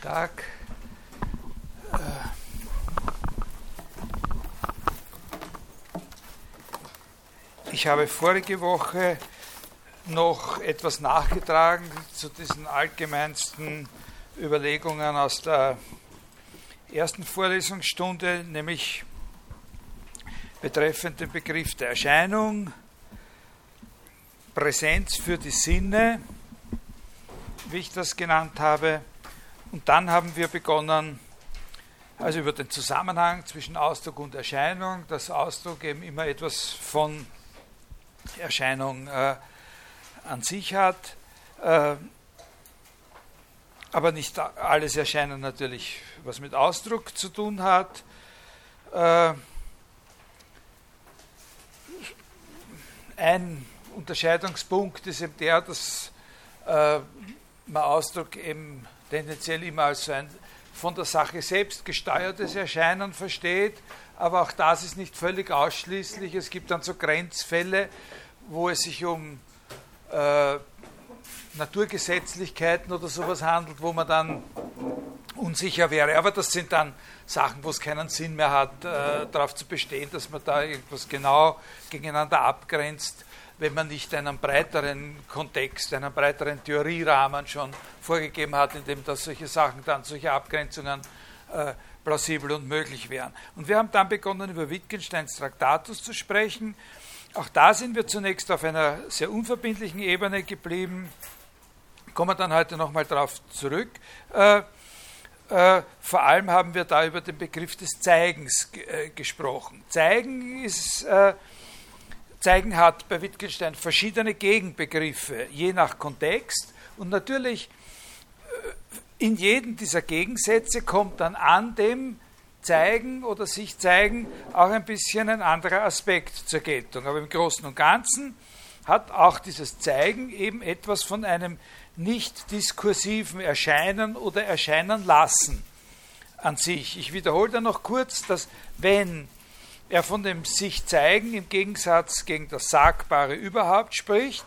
Guten Tag. Äh, ich habe vorige Woche noch etwas nachgetragen zu diesen allgemeinsten Überlegungen aus der ersten Vorlesungsstunde, nämlich betreffend den Begriff der Erscheinung, Präsenz für die Sinne, wie ich das genannt habe. Und dann haben wir begonnen, also über den Zusammenhang zwischen Ausdruck und Erscheinung, dass Ausdruck eben immer etwas von Erscheinung äh, an sich hat. Äh, aber nicht alles Erscheinen natürlich, was mit Ausdruck zu tun hat. Äh, ein Unterscheidungspunkt ist eben der, dass äh, man Ausdruck eben tendenziell immer als so ein von der Sache selbst gesteuertes Erscheinen versteht, aber auch das ist nicht völlig ausschließlich. Es gibt dann so Grenzfälle, wo es sich um äh, Naturgesetzlichkeiten oder sowas handelt, wo man dann unsicher wäre. Aber das sind dann Sachen, wo es keinen Sinn mehr hat, äh, darauf zu bestehen, dass man da irgendwas genau gegeneinander abgrenzt wenn man nicht einen breiteren Kontext, einen breiteren Theorierahmen schon vorgegeben hat, in dem dass solche Sachen dann, solche Abgrenzungen äh, plausibel und möglich wären. Und wir haben dann begonnen, über Wittgensteins Traktatus zu sprechen. Auch da sind wir zunächst auf einer sehr unverbindlichen Ebene geblieben. Kommen dann heute nochmal darauf zurück. Äh, äh, vor allem haben wir da über den Begriff des Zeigens äh, gesprochen. Zeigen ist äh, zeigen hat bei Wittgenstein verschiedene Gegenbegriffe, je nach Kontext. Und natürlich äh, in jedem dieser Gegensätze kommt dann an dem Zeigen oder sich zeigen auch ein bisschen ein anderer Aspekt zur Geltung. Aber im Großen und Ganzen hat auch dieses Zeigen eben etwas von einem nicht diskursiven Erscheinen oder Erscheinen lassen an sich. Ich wiederhole da noch kurz, dass wenn er von dem sich zeigen im Gegensatz gegen das Sagbare überhaupt spricht,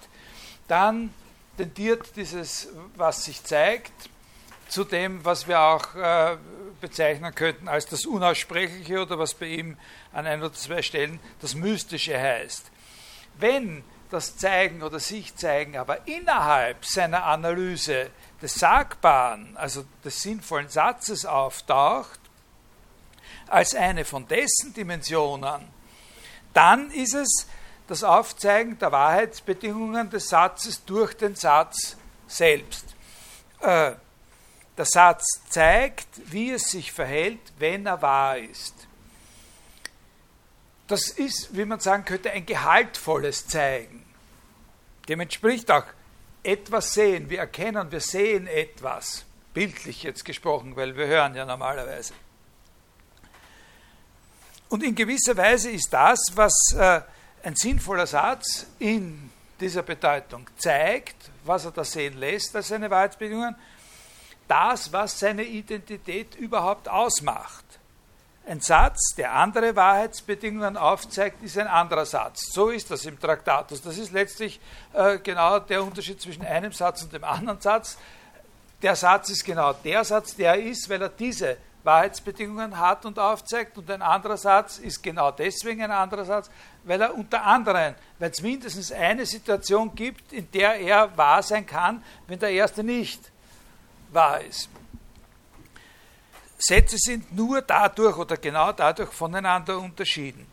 dann tendiert dieses, was sich zeigt, zu dem, was wir auch äh, bezeichnen könnten als das Unaussprechliche oder was bei ihm an ein oder zwei Stellen das Mystische heißt. Wenn das Zeigen oder sich zeigen aber innerhalb seiner Analyse des Sagbaren, also des sinnvollen Satzes auftaucht, als eine von dessen Dimensionen, dann ist es das Aufzeigen der Wahrheitsbedingungen des Satzes durch den Satz selbst. Äh, der Satz zeigt, wie es sich verhält, wenn er wahr ist. Das ist, wie man sagen könnte, ein gehaltvolles Zeigen. Dem entspricht auch etwas sehen. Wir erkennen, wir sehen etwas. Bildlich jetzt gesprochen, weil wir hören ja normalerweise. Und in gewisser Weise ist das, was äh, ein sinnvoller Satz in dieser Bedeutung zeigt, was er da sehen lässt als seine Wahrheitsbedingungen, das, was seine Identität überhaupt ausmacht. Ein Satz, der andere Wahrheitsbedingungen aufzeigt, ist ein anderer Satz. So ist das im Traktatus. Das ist letztlich äh, genau der Unterschied zwischen einem Satz und dem anderen Satz. Der Satz ist genau der Satz, der ist, weil er diese Wahrheitsbedingungen hat und aufzeigt. Und ein anderer Satz ist genau deswegen ein anderer Satz, weil er unter anderem, weil es mindestens eine Situation gibt, in der er wahr sein kann, wenn der erste nicht wahr ist. Sätze sind nur dadurch oder genau dadurch voneinander unterschieden.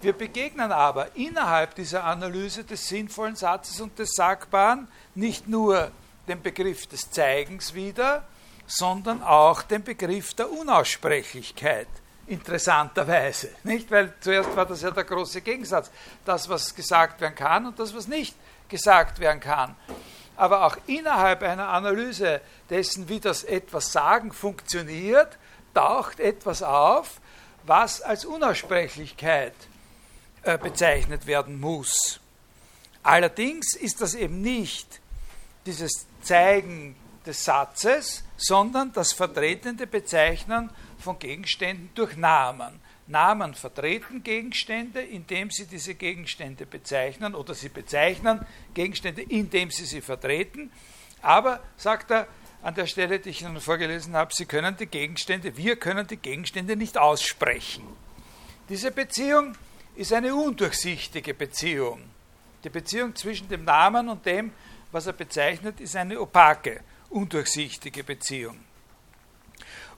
Wir begegnen aber innerhalb dieser Analyse des sinnvollen Satzes und des Sagbaren nicht nur den Begriff des Zeigens wieder, sondern auch den Begriff der Unaussprechlichkeit. Interessanterweise. Nicht? Weil zuerst war das ja der große Gegensatz. Das, was gesagt werden kann und das, was nicht gesagt werden kann. Aber auch innerhalb einer Analyse dessen, wie das etwas sagen funktioniert, taucht etwas auf, was als Unaussprechlichkeit äh, bezeichnet werden muss. Allerdings ist das eben nicht dieses Zeigen des Satzes, sondern das vertretende Bezeichnen von Gegenständen durch Namen. Namen vertreten Gegenstände, indem sie diese Gegenstände bezeichnen, oder sie bezeichnen Gegenstände, indem sie sie vertreten. Aber, sagt er, an der Stelle, die ich Ihnen vorgelesen habe, Sie können die Gegenstände, wir können die Gegenstände nicht aussprechen. Diese Beziehung ist eine undurchsichtige Beziehung. Die Beziehung zwischen dem Namen und dem, was er bezeichnet, ist eine opake, undurchsichtige Beziehung.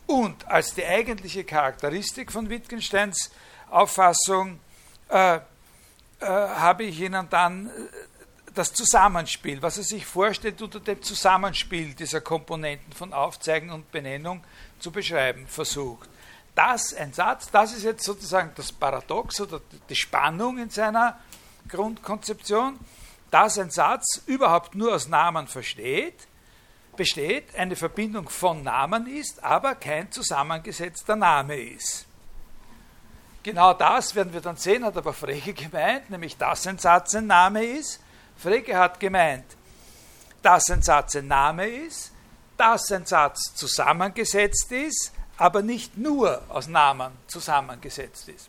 Und als die eigentliche Charakteristik von Wittgensteins Auffassung äh, äh, habe ich Ihnen dann äh, das Zusammenspiel, was er sich vorstellt, unter dem Zusammenspiel dieser Komponenten von Aufzeigen und Benennung zu beschreiben versucht. Das, ein Satz, das ist jetzt sozusagen das Paradox oder die Spannung in seiner Grundkonzeption, dass ein Satz überhaupt nur aus Namen versteht, besteht, eine Verbindung von Namen ist, aber kein zusammengesetzter Name ist. Genau das werden wir dann sehen, hat aber Frege gemeint, nämlich dass ein Satz ein Name ist Frege hat gemeint, dass ein Satz ein Name ist, dass ein Satz zusammengesetzt ist, aber nicht nur aus Namen zusammengesetzt ist.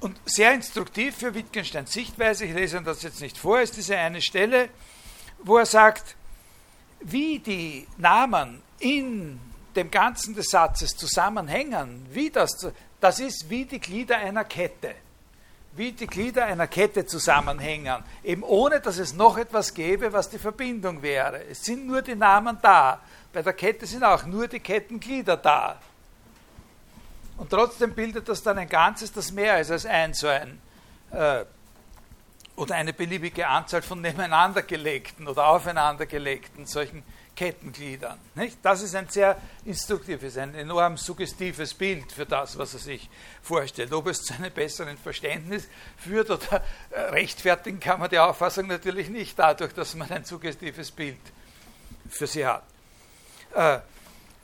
Und sehr instruktiv für Wittgensteins Sichtweise, ich lese das jetzt nicht vor, ist diese eine Stelle, wo er sagt, wie die Namen in dem Ganzen des Satzes zusammenhängen, wie das, das ist wie die Glieder einer Kette wie die Glieder einer Kette zusammenhängen, eben ohne dass es noch etwas gäbe, was die Verbindung wäre. Es sind nur die Namen da. Bei der Kette sind auch nur die Kettenglieder da. Und trotzdem bildet das dann ein Ganzes, das mehr ist als ein so ein äh, oder eine beliebige Anzahl von nebeneinander gelegten oder aufeinander gelegten solchen Kettengliedern. Nicht? Das ist ein sehr instruktives, ein enorm suggestives Bild für das, was er sich vorstellt. Ob es zu einem besseren Verständnis führt oder äh, rechtfertigen kann man die Auffassung natürlich nicht dadurch, dass man ein suggestives Bild für sie hat. Äh,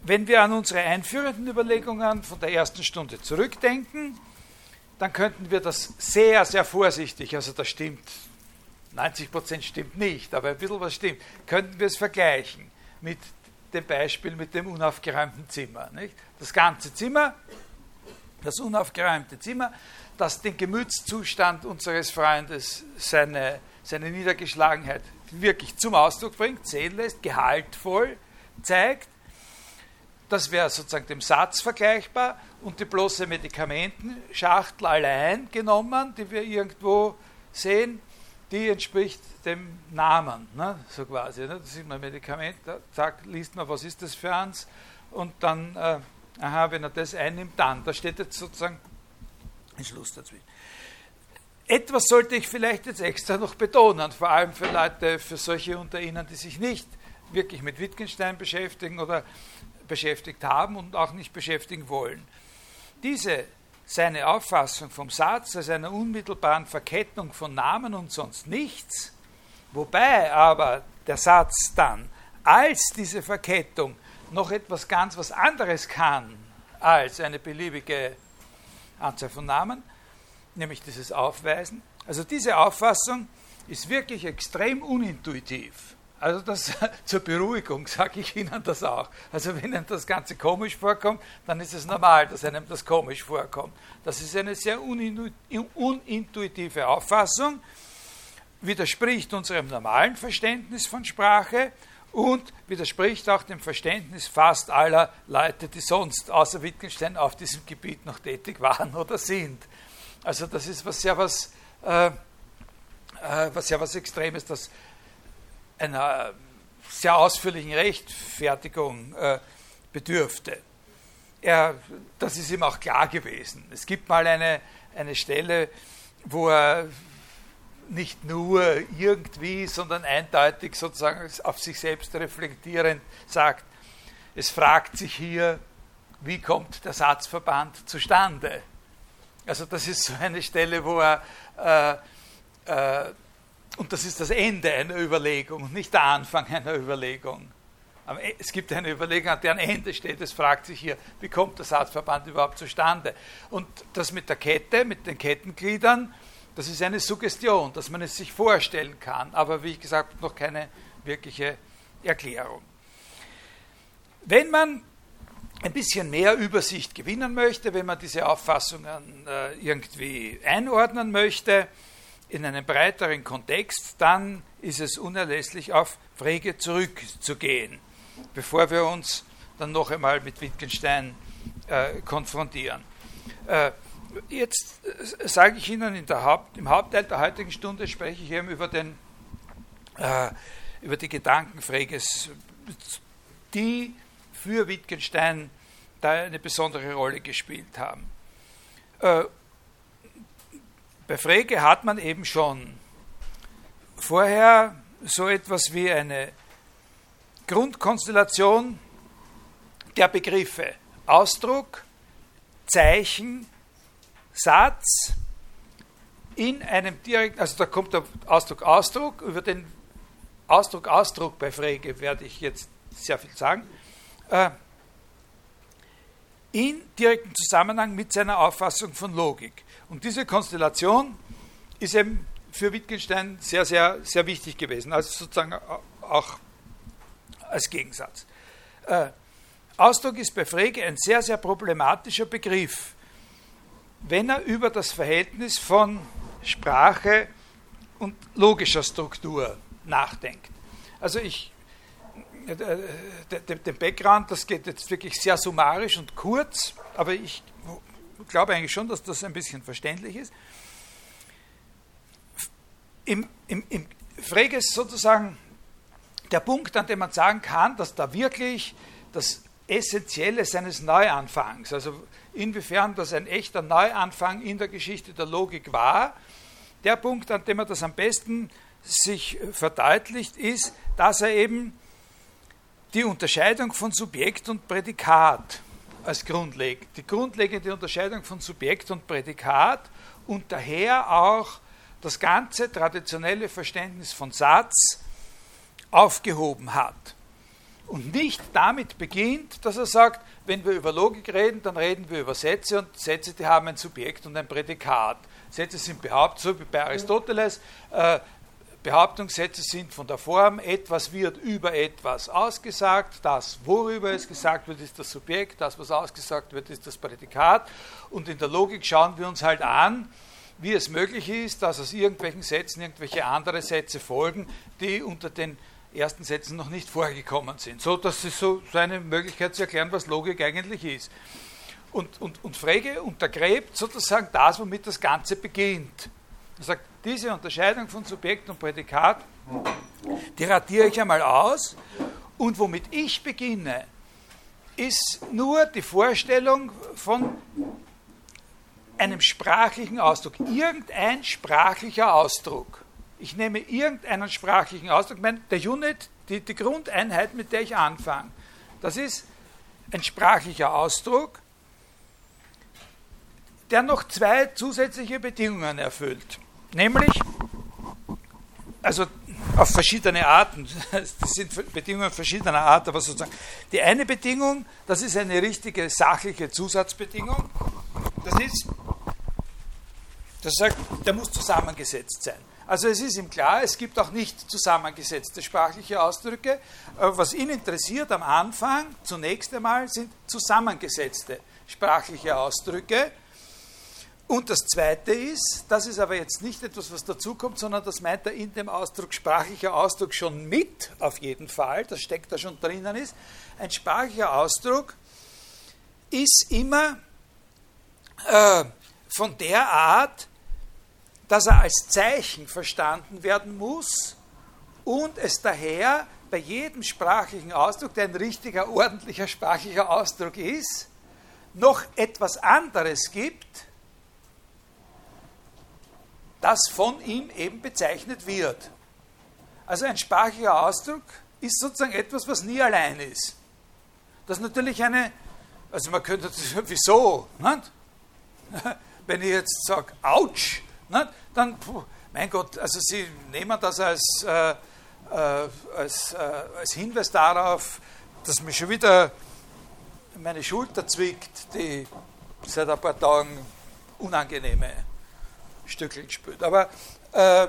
wenn wir an unsere einführenden Überlegungen von der ersten Stunde zurückdenken, dann könnten wir das sehr, sehr vorsichtig, also das stimmt 90% stimmt nicht, aber ein bisschen was stimmt, könnten wir es vergleichen mit dem Beispiel mit dem unaufgeräumten Zimmer. Nicht? Das ganze Zimmer, das unaufgeräumte Zimmer, das den Gemütszustand unseres Freundes, seine, seine Niedergeschlagenheit wirklich zum Ausdruck bringt, sehen lässt, gehaltvoll zeigt. Das wäre sozusagen dem Satz vergleichbar und die bloße Medikamentenschachtel allein genommen, die wir irgendwo sehen, die entspricht dem Namen, ne? so quasi. Ne? Das ist ein Medikament, da sagt, liest man, was ist das für eins, und dann, äh, aha, wenn er das einnimmt, dann. Da steht jetzt sozusagen ein Schluss dazwischen. Etwas sollte ich vielleicht jetzt extra noch betonen, vor allem für Leute, für solche unter Ihnen, die sich nicht wirklich mit Wittgenstein beschäftigen oder beschäftigt haben und auch nicht beschäftigen wollen. Diese seine Auffassung vom Satz als einer unmittelbaren Verkettung von Namen und sonst nichts, wobei aber der Satz dann als diese Verkettung noch etwas ganz was anderes kann als eine beliebige Anzahl von Namen, nämlich dieses Aufweisen. Also diese Auffassung ist wirklich extrem unintuitiv. Also das zur Beruhigung sage ich Ihnen das auch. Also wenn Ihnen das Ganze komisch vorkommt, dann ist es normal, dass einem das komisch vorkommt. Das ist eine sehr unintuitive Auffassung, widerspricht unserem normalen Verständnis von Sprache und widerspricht auch dem Verständnis fast aller Leute, die sonst außer Wittgenstein auf diesem Gebiet noch tätig waren oder sind. Also das ist was sehr was, äh, äh, was sehr was Extremes, das einer sehr ausführlichen Rechtfertigung äh, bedürfte. Er, das ist ihm auch klar gewesen. Es gibt mal eine, eine Stelle, wo er nicht nur irgendwie, sondern eindeutig sozusagen auf sich selbst reflektierend sagt, es fragt sich hier, wie kommt der Satzverband zustande? Also das ist so eine Stelle, wo er äh, äh, und das ist das Ende einer Überlegung, nicht der Anfang einer Überlegung. E, es gibt eine Überlegung, an deren Ende steht, es fragt sich hier, wie kommt der Satzverband überhaupt zustande? Und das mit der Kette, mit den Kettengliedern, das ist eine Suggestion, dass man es sich vorstellen kann, aber wie gesagt noch keine wirkliche Erklärung. Wenn man ein bisschen mehr Übersicht gewinnen möchte, wenn man diese Auffassungen äh, irgendwie einordnen möchte, in einen breiteren Kontext, dann ist es unerlässlich, auf Frege zurückzugehen, bevor wir uns dann noch einmal mit Wittgenstein äh, konfrontieren. Äh, jetzt äh, sage ich Ihnen Haupt, im Hauptteil der heutigen Stunde spreche ich eben über, den, äh, über die Gedanken Freges, die für Wittgenstein da eine besondere Rolle gespielt haben. Bei Frege hat man eben schon vorher so etwas wie eine Grundkonstellation der Begriffe Ausdruck, Zeichen, Satz in einem direkten, also da kommt der Ausdruck Ausdruck, über den Ausdruck Ausdruck bei Frege werde ich jetzt sehr viel sagen, äh, in direktem Zusammenhang mit seiner Auffassung von Logik. Und diese Konstellation ist eben für Wittgenstein sehr, sehr, sehr wichtig gewesen, also sozusagen auch als Gegensatz. Äh, Ausdruck ist bei Frege ein sehr, sehr problematischer Begriff, wenn er über das Verhältnis von Sprache und logischer Struktur nachdenkt. Also ich, äh, den Background, das geht jetzt wirklich sehr summarisch und kurz, aber ich glaube eigentlich schon, dass das ein bisschen verständlich ist. Im, im, im Frege ist sozusagen der Punkt, an dem man sagen kann, dass da wirklich das Essentielle seines Neuanfangs, also inwiefern das ein echter Neuanfang in der Geschichte der Logik war, der Punkt, an dem er das am besten sich verdeutlicht, ist, dass er eben die Unterscheidung von Subjekt und Prädikat als grundlegend, die grundlegende Unterscheidung von Subjekt und Prädikat und daher auch das ganze traditionelle Verständnis von Satz aufgehoben hat. Und nicht damit beginnt, dass er sagt, wenn wir über Logik reden, dann reden wir über Sätze und Sätze, die haben ein Subjekt und ein Prädikat. Sätze sind Behauptungen, so wie bei Aristoteles. Äh, Behauptungssätze sind von der Form, etwas wird über etwas ausgesagt, das, worüber es gesagt wird, ist das Subjekt, das, was ausgesagt wird, ist das Prädikat. Und in der Logik schauen wir uns halt an, wie es möglich ist, dass aus irgendwelchen Sätzen irgendwelche andere Sätze folgen, die unter den ersten Sätzen noch nicht vorgekommen sind. So, das ist so, eine Möglichkeit zu erklären, was Logik eigentlich ist. Und, und, und Frege untergräbt sozusagen das, womit das Ganze beginnt. Er sagt, diese Unterscheidung von Subjekt und Prädikat, die radiere ich einmal aus. Und womit ich beginne, ist nur die Vorstellung von einem sprachlichen Ausdruck. Irgendein sprachlicher Ausdruck. Ich nehme irgendeinen sprachlichen Ausdruck. Meine, der Unit, die, die Grundeinheit, mit der ich anfange, das ist ein sprachlicher Ausdruck, der noch zwei zusätzliche Bedingungen erfüllt. Nämlich, also auf verschiedene Arten, das sind Bedingungen verschiedener Art, aber sozusagen die eine Bedingung, das ist eine richtige sachliche Zusatzbedingung, das ist, das sagt, der muss zusammengesetzt sein. Also es ist ihm klar, es gibt auch nicht zusammengesetzte sprachliche Ausdrücke. Aber was ihn interessiert am Anfang, zunächst einmal, sind zusammengesetzte sprachliche Ausdrücke. Und das Zweite ist, das ist aber jetzt nicht etwas, was dazukommt, sondern das meint er in dem Ausdruck sprachlicher Ausdruck schon mit, auf jeden Fall, das steckt da schon drinnen ist. Ein sprachlicher Ausdruck ist immer äh, von der Art, dass er als Zeichen verstanden werden muss und es daher bei jedem sprachlichen Ausdruck, der ein richtiger, ordentlicher sprachlicher Ausdruck ist, noch etwas anderes gibt, das von ihm eben bezeichnet wird. Also ein sprachlicher Ausdruck ist sozusagen etwas, was nie allein ist. Das ist natürlich eine, also man könnte, wieso? Nicht? Wenn ich jetzt sage, ouch, dann, puh, mein Gott, also Sie nehmen das als, äh, äh, als, äh, als Hinweis darauf, dass mich schon wieder meine Schulter zwickt, die seit ein paar Tagen unangenehme Stückeln spürt. Aber, äh, äh,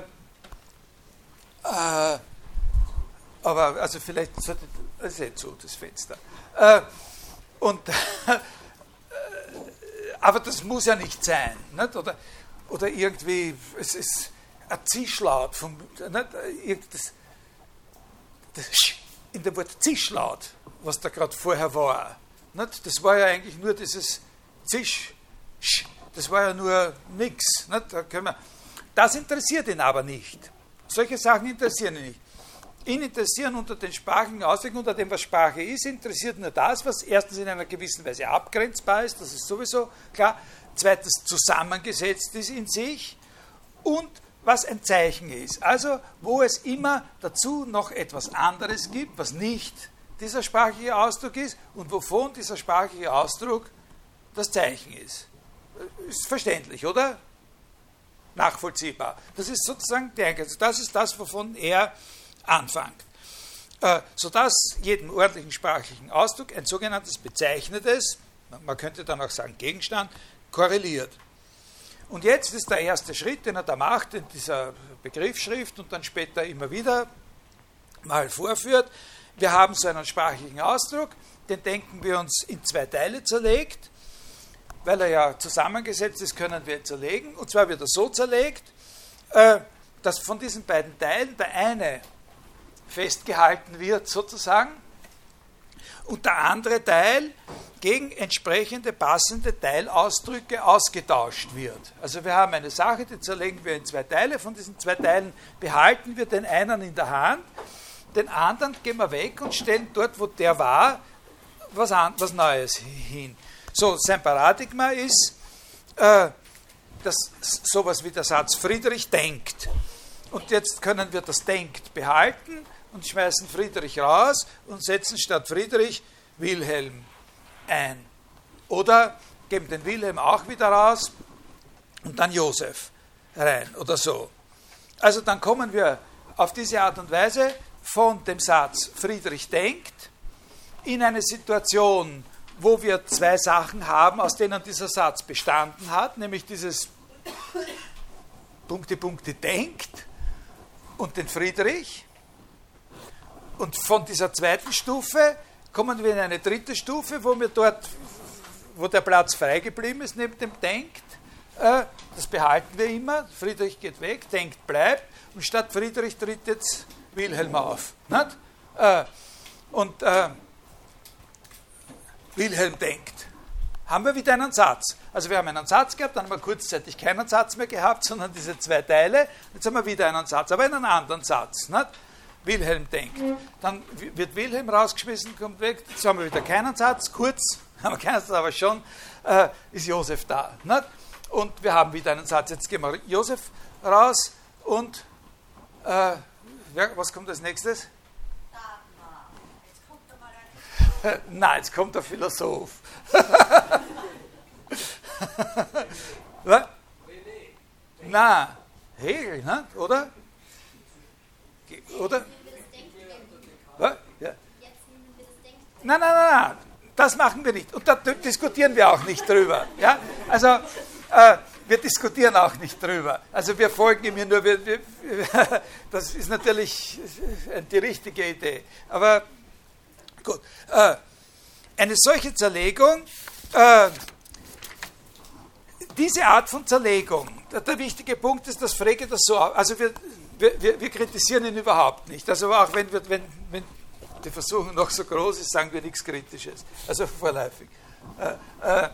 aber also vielleicht sollte das ist nicht so, das Fenster. Äh, und, aber das muss ja nicht sein. Nicht? Oder, oder irgendwie, es ist, ein Zischlaut, vom, das, das, in dem Wort Zischlaut, was da gerade vorher war, nicht, das war ja eigentlich nur dieses Zisch, das war ja nur nichts. Da das interessiert ihn aber nicht. Solche Sachen interessieren ihn nicht. Ihn interessieren unter den sprachlichen Ausdrücken, unter dem, was Sprache ist, interessiert nur das, was erstens in einer gewissen Weise abgrenzbar ist, das ist sowieso klar, zweitens zusammengesetzt ist in sich und was ein Zeichen ist. Also, wo es immer dazu noch etwas anderes gibt, was nicht dieser sprachliche Ausdruck ist und wovon dieser sprachliche Ausdruck das Zeichen ist. Ist verständlich, oder? Nachvollziehbar. Das ist sozusagen der Also das ist das, wovon er anfängt. Äh, sodass jedem ordentlichen sprachlichen Ausdruck ein sogenanntes bezeichnetes, man könnte dann auch sagen Gegenstand, korreliert. Und jetzt ist der erste Schritt, den er da macht in dieser Begriffsschrift und dann später immer wieder mal vorführt. Wir haben so einen sprachlichen Ausdruck, den denken wir uns in zwei Teile zerlegt. Weil er ja zusammengesetzt ist, können wir zerlegen. Und zwar wird er so zerlegt, äh, dass von diesen beiden Teilen der eine festgehalten wird sozusagen und der andere Teil gegen entsprechende passende Teilausdrücke ausgetauscht wird. Also wir haben eine Sache, die zerlegen wir in zwei Teile. Von diesen zwei Teilen behalten wir den einen in der Hand, den anderen gehen wir weg und stellen dort, wo der war, was, an, was Neues hin. So, sein Paradigma ist äh, das, sowas wie der Satz Friedrich denkt. Und jetzt können wir das denkt behalten und schmeißen Friedrich raus und setzen statt Friedrich Wilhelm ein. Oder geben den Wilhelm auch wieder raus und dann Josef rein oder so. Also dann kommen wir auf diese Art und Weise von dem Satz Friedrich denkt in eine Situation, wo wir zwei Sachen haben, aus denen dieser Satz bestanden hat, nämlich dieses Punkte, Punkte denkt und den Friedrich und von dieser zweiten Stufe kommen wir in eine dritte Stufe, wo wir dort, wo der Platz frei geblieben ist, neben dem Denkt. Äh, das behalten wir immer. Friedrich geht weg, Denkt bleibt. Und statt Friedrich tritt jetzt Wilhelm auf. Äh, und äh, Wilhelm denkt. Haben wir wieder einen Satz. Also wir haben einen Satz gehabt, dann haben wir kurzzeitig keinen Satz mehr gehabt, sondern diese zwei Teile. Jetzt haben wir wieder einen Satz, aber in einem anderen Satz. Nicht? Wilhelm denkt. Dann wird Wilhelm rausgeschmissen, kommt weg, jetzt haben wir wieder keinen Satz, kurz, haben wir keinen Satz, aber schon äh, ist Josef da. Nicht? Und wir haben wieder einen Satz. Jetzt gehen wir Josef raus und äh, was kommt als nächstes? Nein, jetzt kommt der Philosoph. Nein, Hegel, ne? oder? Oder? Ja. Nein, nein, nein, das machen wir nicht. Und da diskutieren wir auch nicht drüber. Ja? Also, äh, wir diskutieren auch nicht drüber. Also, wir folgen ihm nur. Wir, wir, das ist natürlich die richtige Idee. Aber gut. Äh, eine solche Zerlegung, äh, diese Art von Zerlegung, der, wichtige Punkt ist, dass Frege das so. Also, wir wir, wir, wir, kritisieren ihn überhaupt nicht. Also auch wenn, wir, wenn, wenn die Versuchung noch so groß ist, sagen wir nichts Kritisches. Also vorläufig. Äh, äh,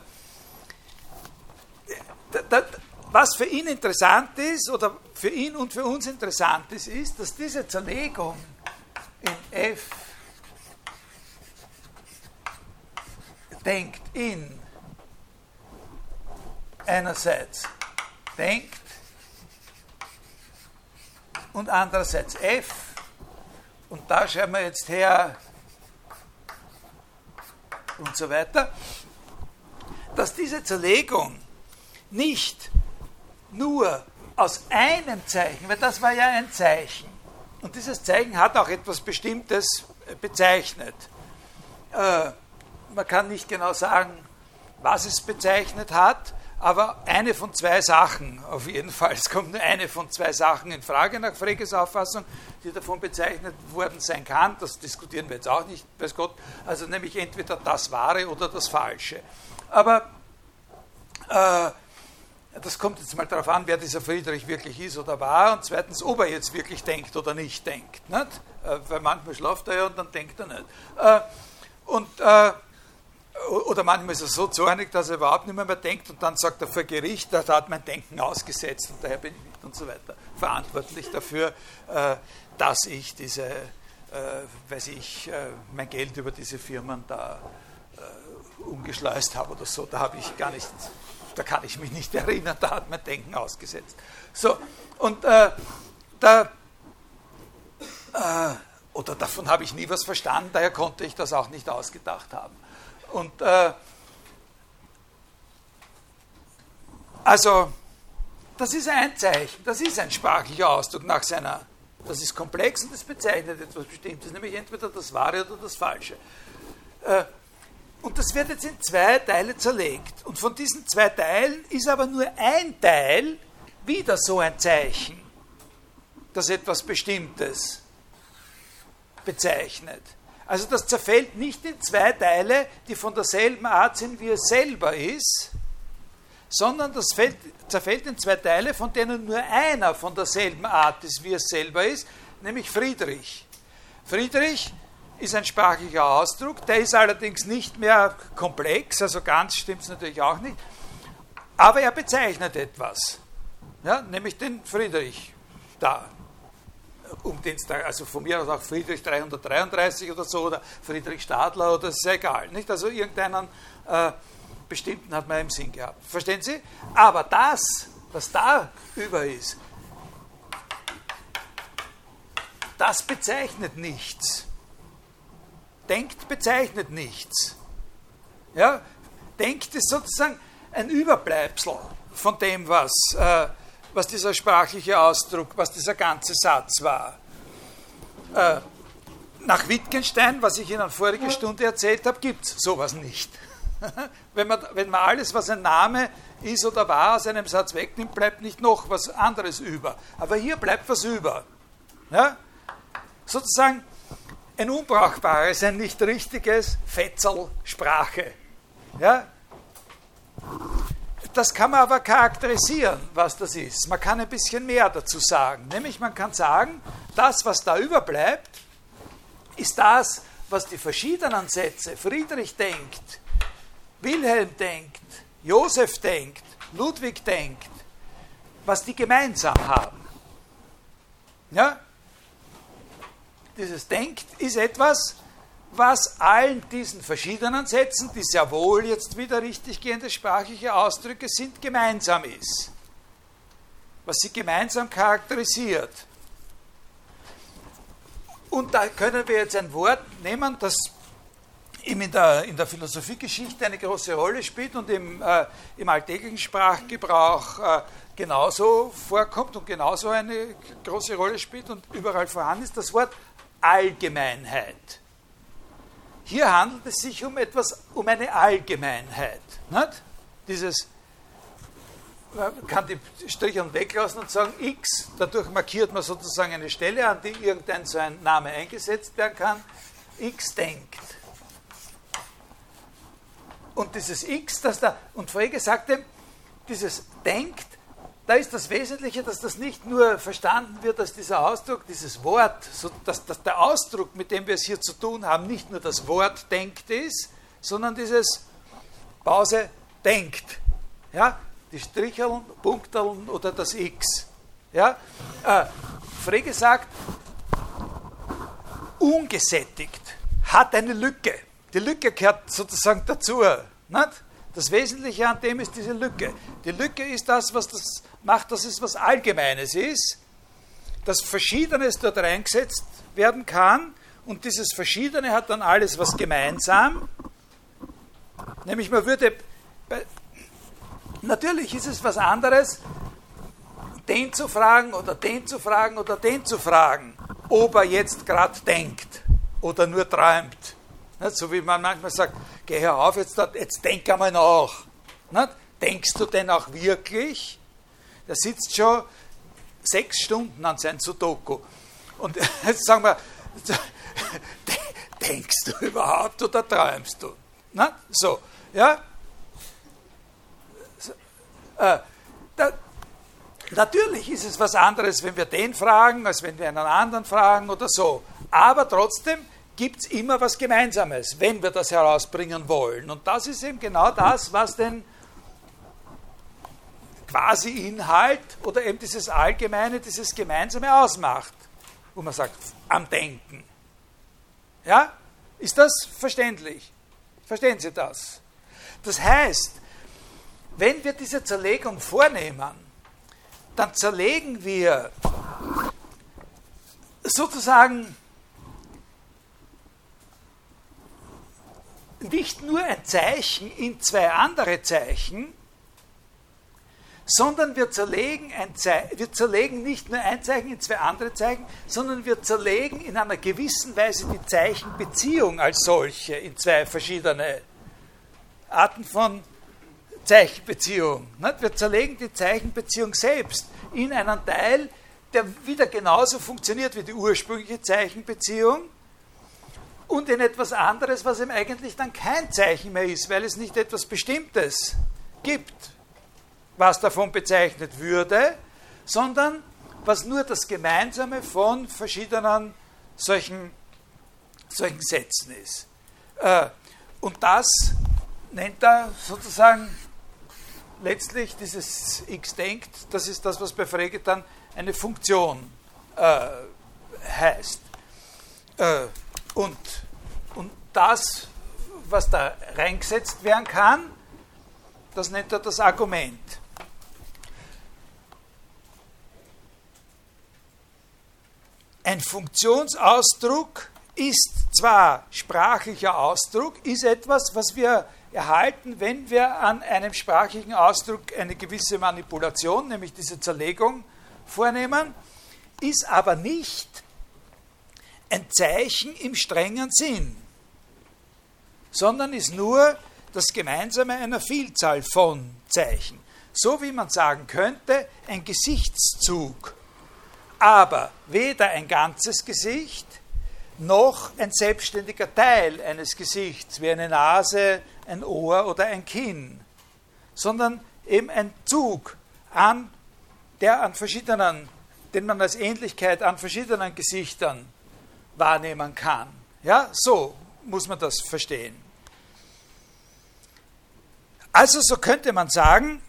was für ihn interessant ist, oder für ihn und für uns interessant ist, ist, dass diese Zerlegung in F denkt in einerseits denkt und andererseits F. Und da schreiben wir jetzt her und so weiter, dass diese Zerlegung nicht nur aus einem Zeichen, weil das war ja ein Zeichen, und dieses Zeichen hat auch etwas Bestimmtes bezeichnet. Äh, man kann nicht genau sagen, was es bezeichnet hat, aber eine von zwei Sachen auf jeden Fall. Es kommt nur eine von zwei Sachen in Frage nach Freges Auffassung, die davon bezeichnet worden sein kann. Das diskutieren wir jetzt auch nicht, weiß Gott. Also nämlich entweder das Wahre oder das Falsche. Aber äh, das kommt jetzt mal darauf an, wer dieser Friedrich wirklich ist oder war und zweitens, ob er jetzt wirklich denkt oder nicht denkt. Nicht? Äh, weil manchmal schlaft er ja und dann denkt er nicht. Äh, und, äh, oder manchmal ist er so zornig, dass er überhaupt nicht mehr, mehr denkt und dann sagt er vor Gericht, da hat mein Denken ausgesetzt und daher bin ich nicht und so weiter verantwortlich dafür, dass ich diese, weiß ich, mein Geld über diese Firmen da umgeschleust habe oder so. Da habe ich gar nicht da kann ich mich nicht erinnern, da hat mein Denken ausgesetzt. So, und äh, da, äh, oder davon habe ich nie was verstanden, daher konnte ich das auch nicht ausgedacht haben. Und äh, also, das ist ein Zeichen, das ist ein sprachlicher Ausdruck nach seiner, das ist komplex und das bezeichnet etwas Bestimmtes, nämlich entweder das Wahre oder das Falsche. Äh, und das wird jetzt in zwei Teile zerlegt. Und von diesen zwei Teilen ist aber nur ein Teil wieder so ein Zeichen, das etwas Bestimmtes bezeichnet. Also das zerfällt nicht in zwei Teile, die von derselben Art sind, wie es selber ist, sondern das fällt, zerfällt in zwei Teile, von denen nur einer von derselben Art ist, wie es selber ist, nämlich Friedrich. Friedrich ist ein sprachlicher Ausdruck, der ist allerdings nicht mehr komplex, also ganz stimmt es natürlich auch nicht, aber er bezeichnet etwas, ja, nämlich den Friedrich da, um den es da, also von mir aus auch Friedrich 333 oder so, oder Friedrich Stadler, oder ist egal, nicht? Also irgendeinen äh, bestimmten hat man im Sinn gehabt. Verstehen Sie? Aber das, was da über ist, das bezeichnet nichts. Denkt bezeichnet nichts. Ja? Denkt ist sozusagen ein Überbleibsel von dem, was, äh, was dieser sprachliche Ausdruck, was dieser ganze Satz war. Äh, nach Wittgenstein, was ich Ihnen vorige Stunde erzählt habe, gibt es sowas nicht. wenn, man, wenn man alles, was ein Name ist oder war, aus einem Satz wegnimmt, bleibt nicht noch was anderes über. Aber hier bleibt was über. Ja? Sozusagen ein unbrauchbares, ein nicht richtiges Fetzel Sprache. Ja? Das kann man aber charakterisieren, was das ist. Man kann ein bisschen mehr dazu sagen. Nämlich man kann sagen, das, was da überbleibt, ist das, was die verschiedenen Sätze, Friedrich denkt, Wilhelm denkt, Josef denkt, Ludwig denkt, was die gemeinsam haben. Ja? dieses Denkt ist etwas, was allen diesen verschiedenen Sätzen, die sehr wohl jetzt wieder richtig gehende sprachliche Ausdrücke sind, gemeinsam ist. Was sie gemeinsam charakterisiert. Und da können wir jetzt ein Wort nehmen, das in der, in der Philosophiegeschichte eine große Rolle spielt und im, äh, im alltäglichen Sprachgebrauch äh, genauso vorkommt und genauso eine große Rolle spielt und überall vorhanden ist, das Wort Allgemeinheit. Hier handelt es sich um etwas, um eine Allgemeinheit. Nicht? Dieses, man kann die Striche weglassen und sagen x, dadurch markiert man sozusagen eine Stelle, an die irgendein so ein Name eingesetzt werden kann. x denkt. Und dieses x, das da, und Frege sagte, dieses denkt da ist das Wesentliche, dass das nicht nur verstanden wird als dieser Ausdruck, dieses Wort, so dass, dass der Ausdruck, mit dem wir es hier zu tun haben, nicht nur das Wort denkt ist, sondern dieses Pause denkt. Ja? Die Stricheln, Punkteln oder das X. Ja? Äh, Frege sagt, ungesättigt, hat eine Lücke. Die Lücke gehört sozusagen dazu. Nicht? Das Wesentliche an dem ist diese Lücke. Die Lücke ist das, was das macht, dass es was Allgemeines ist, dass Verschiedenes dort reingesetzt werden kann und dieses Verschiedene hat dann alles was gemeinsam. Nämlich man würde, natürlich ist es was anderes, den zu fragen oder den zu fragen oder den zu fragen, ob er jetzt gerade denkt oder nur träumt. Nicht? So wie man manchmal sagt, geh hör auf, jetzt, jetzt denk einmal nach. Nicht? Denkst du denn auch wirklich? Der sitzt schon sechs Stunden an seinem Sudoku. Und jetzt sagen wir, denkst du überhaupt oder träumst du? Na, so, ja? Äh, Natürlich ist es was anderes, wenn wir den fragen, als wenn wir einen anderen fragen oder so. Aber trotzdem gibt es immer was Gemeinsames, wenn wir das herausbringen wollen. Und das ist eben genau das, was den quasi Inhalt oder eben dieses Allgemeine, dieses Gemeinsame ausmacht, wo man sagt, am Denken. Ja? Ist das verständlich? Verstehen Sie das? Das heißt, wenn wir diese Zerlegung vornehmen, dann zerlegen wir sozusagen nicht nur ein Zeichen in zwei andere Zeichen, sondern wir zerlegen, ein wir zerlegen nicht nur ein Zeichen in zwei andere Zeichen, sondern wir zerlegen in einer gewissen Weise die Zeichenbeziehung als solche in zwei verschiedene Arten von Zeichenbeziehung. Wir zerlegen die Zeichenbeziehung selbst in einen Teil, der wieder genauso funktioniert wie die ursprüngliche Zeichenbeziehung und in etwas anderes, was ihm eigentlich dann kein Zeichen mehr ist, weil es nicht etwas Bestimmtes gibt was davon bezeichnet würde, sondern was nur das Gemeinsame von verschiedenen solchen, solchen Sätzen ist. Äh, und das nennt er sozusagen letztlich dieses x denkt, das ist das, was bei Frege dann eine Funktion äh, heißt. Äh, und, und das, was da reingesetzt werden kann, das nennt er das Argument. Ein Funktionsausdruck ist zwar sprachlicher Ausdruck, ist etwas, was wir erhalten, wenn wir an einem sprachlichen Ausdruck eine gewisse Manipulation, nämlich diese Zerlegung, vornehmen, ist aber nicht ein Zeichen im strengen Sinn, sondern ist nur das Gemeinsame einer Vielzahl von Zeichen. So wie man sagen könnte, ein Gesichtszug aber weder ein ganzes Gesicht noch ein selbstständiger Teil eines Gesichts, wie eine Nase, ein Ohr oder ein Kinn, sondern eben ein Zug an, der an verschiedenen, den man als Ähnlichkeit an verschiedenen Gesichtern wahrnehmen kann. Ja, so muss man das verstehen. Also so könnte man sagen,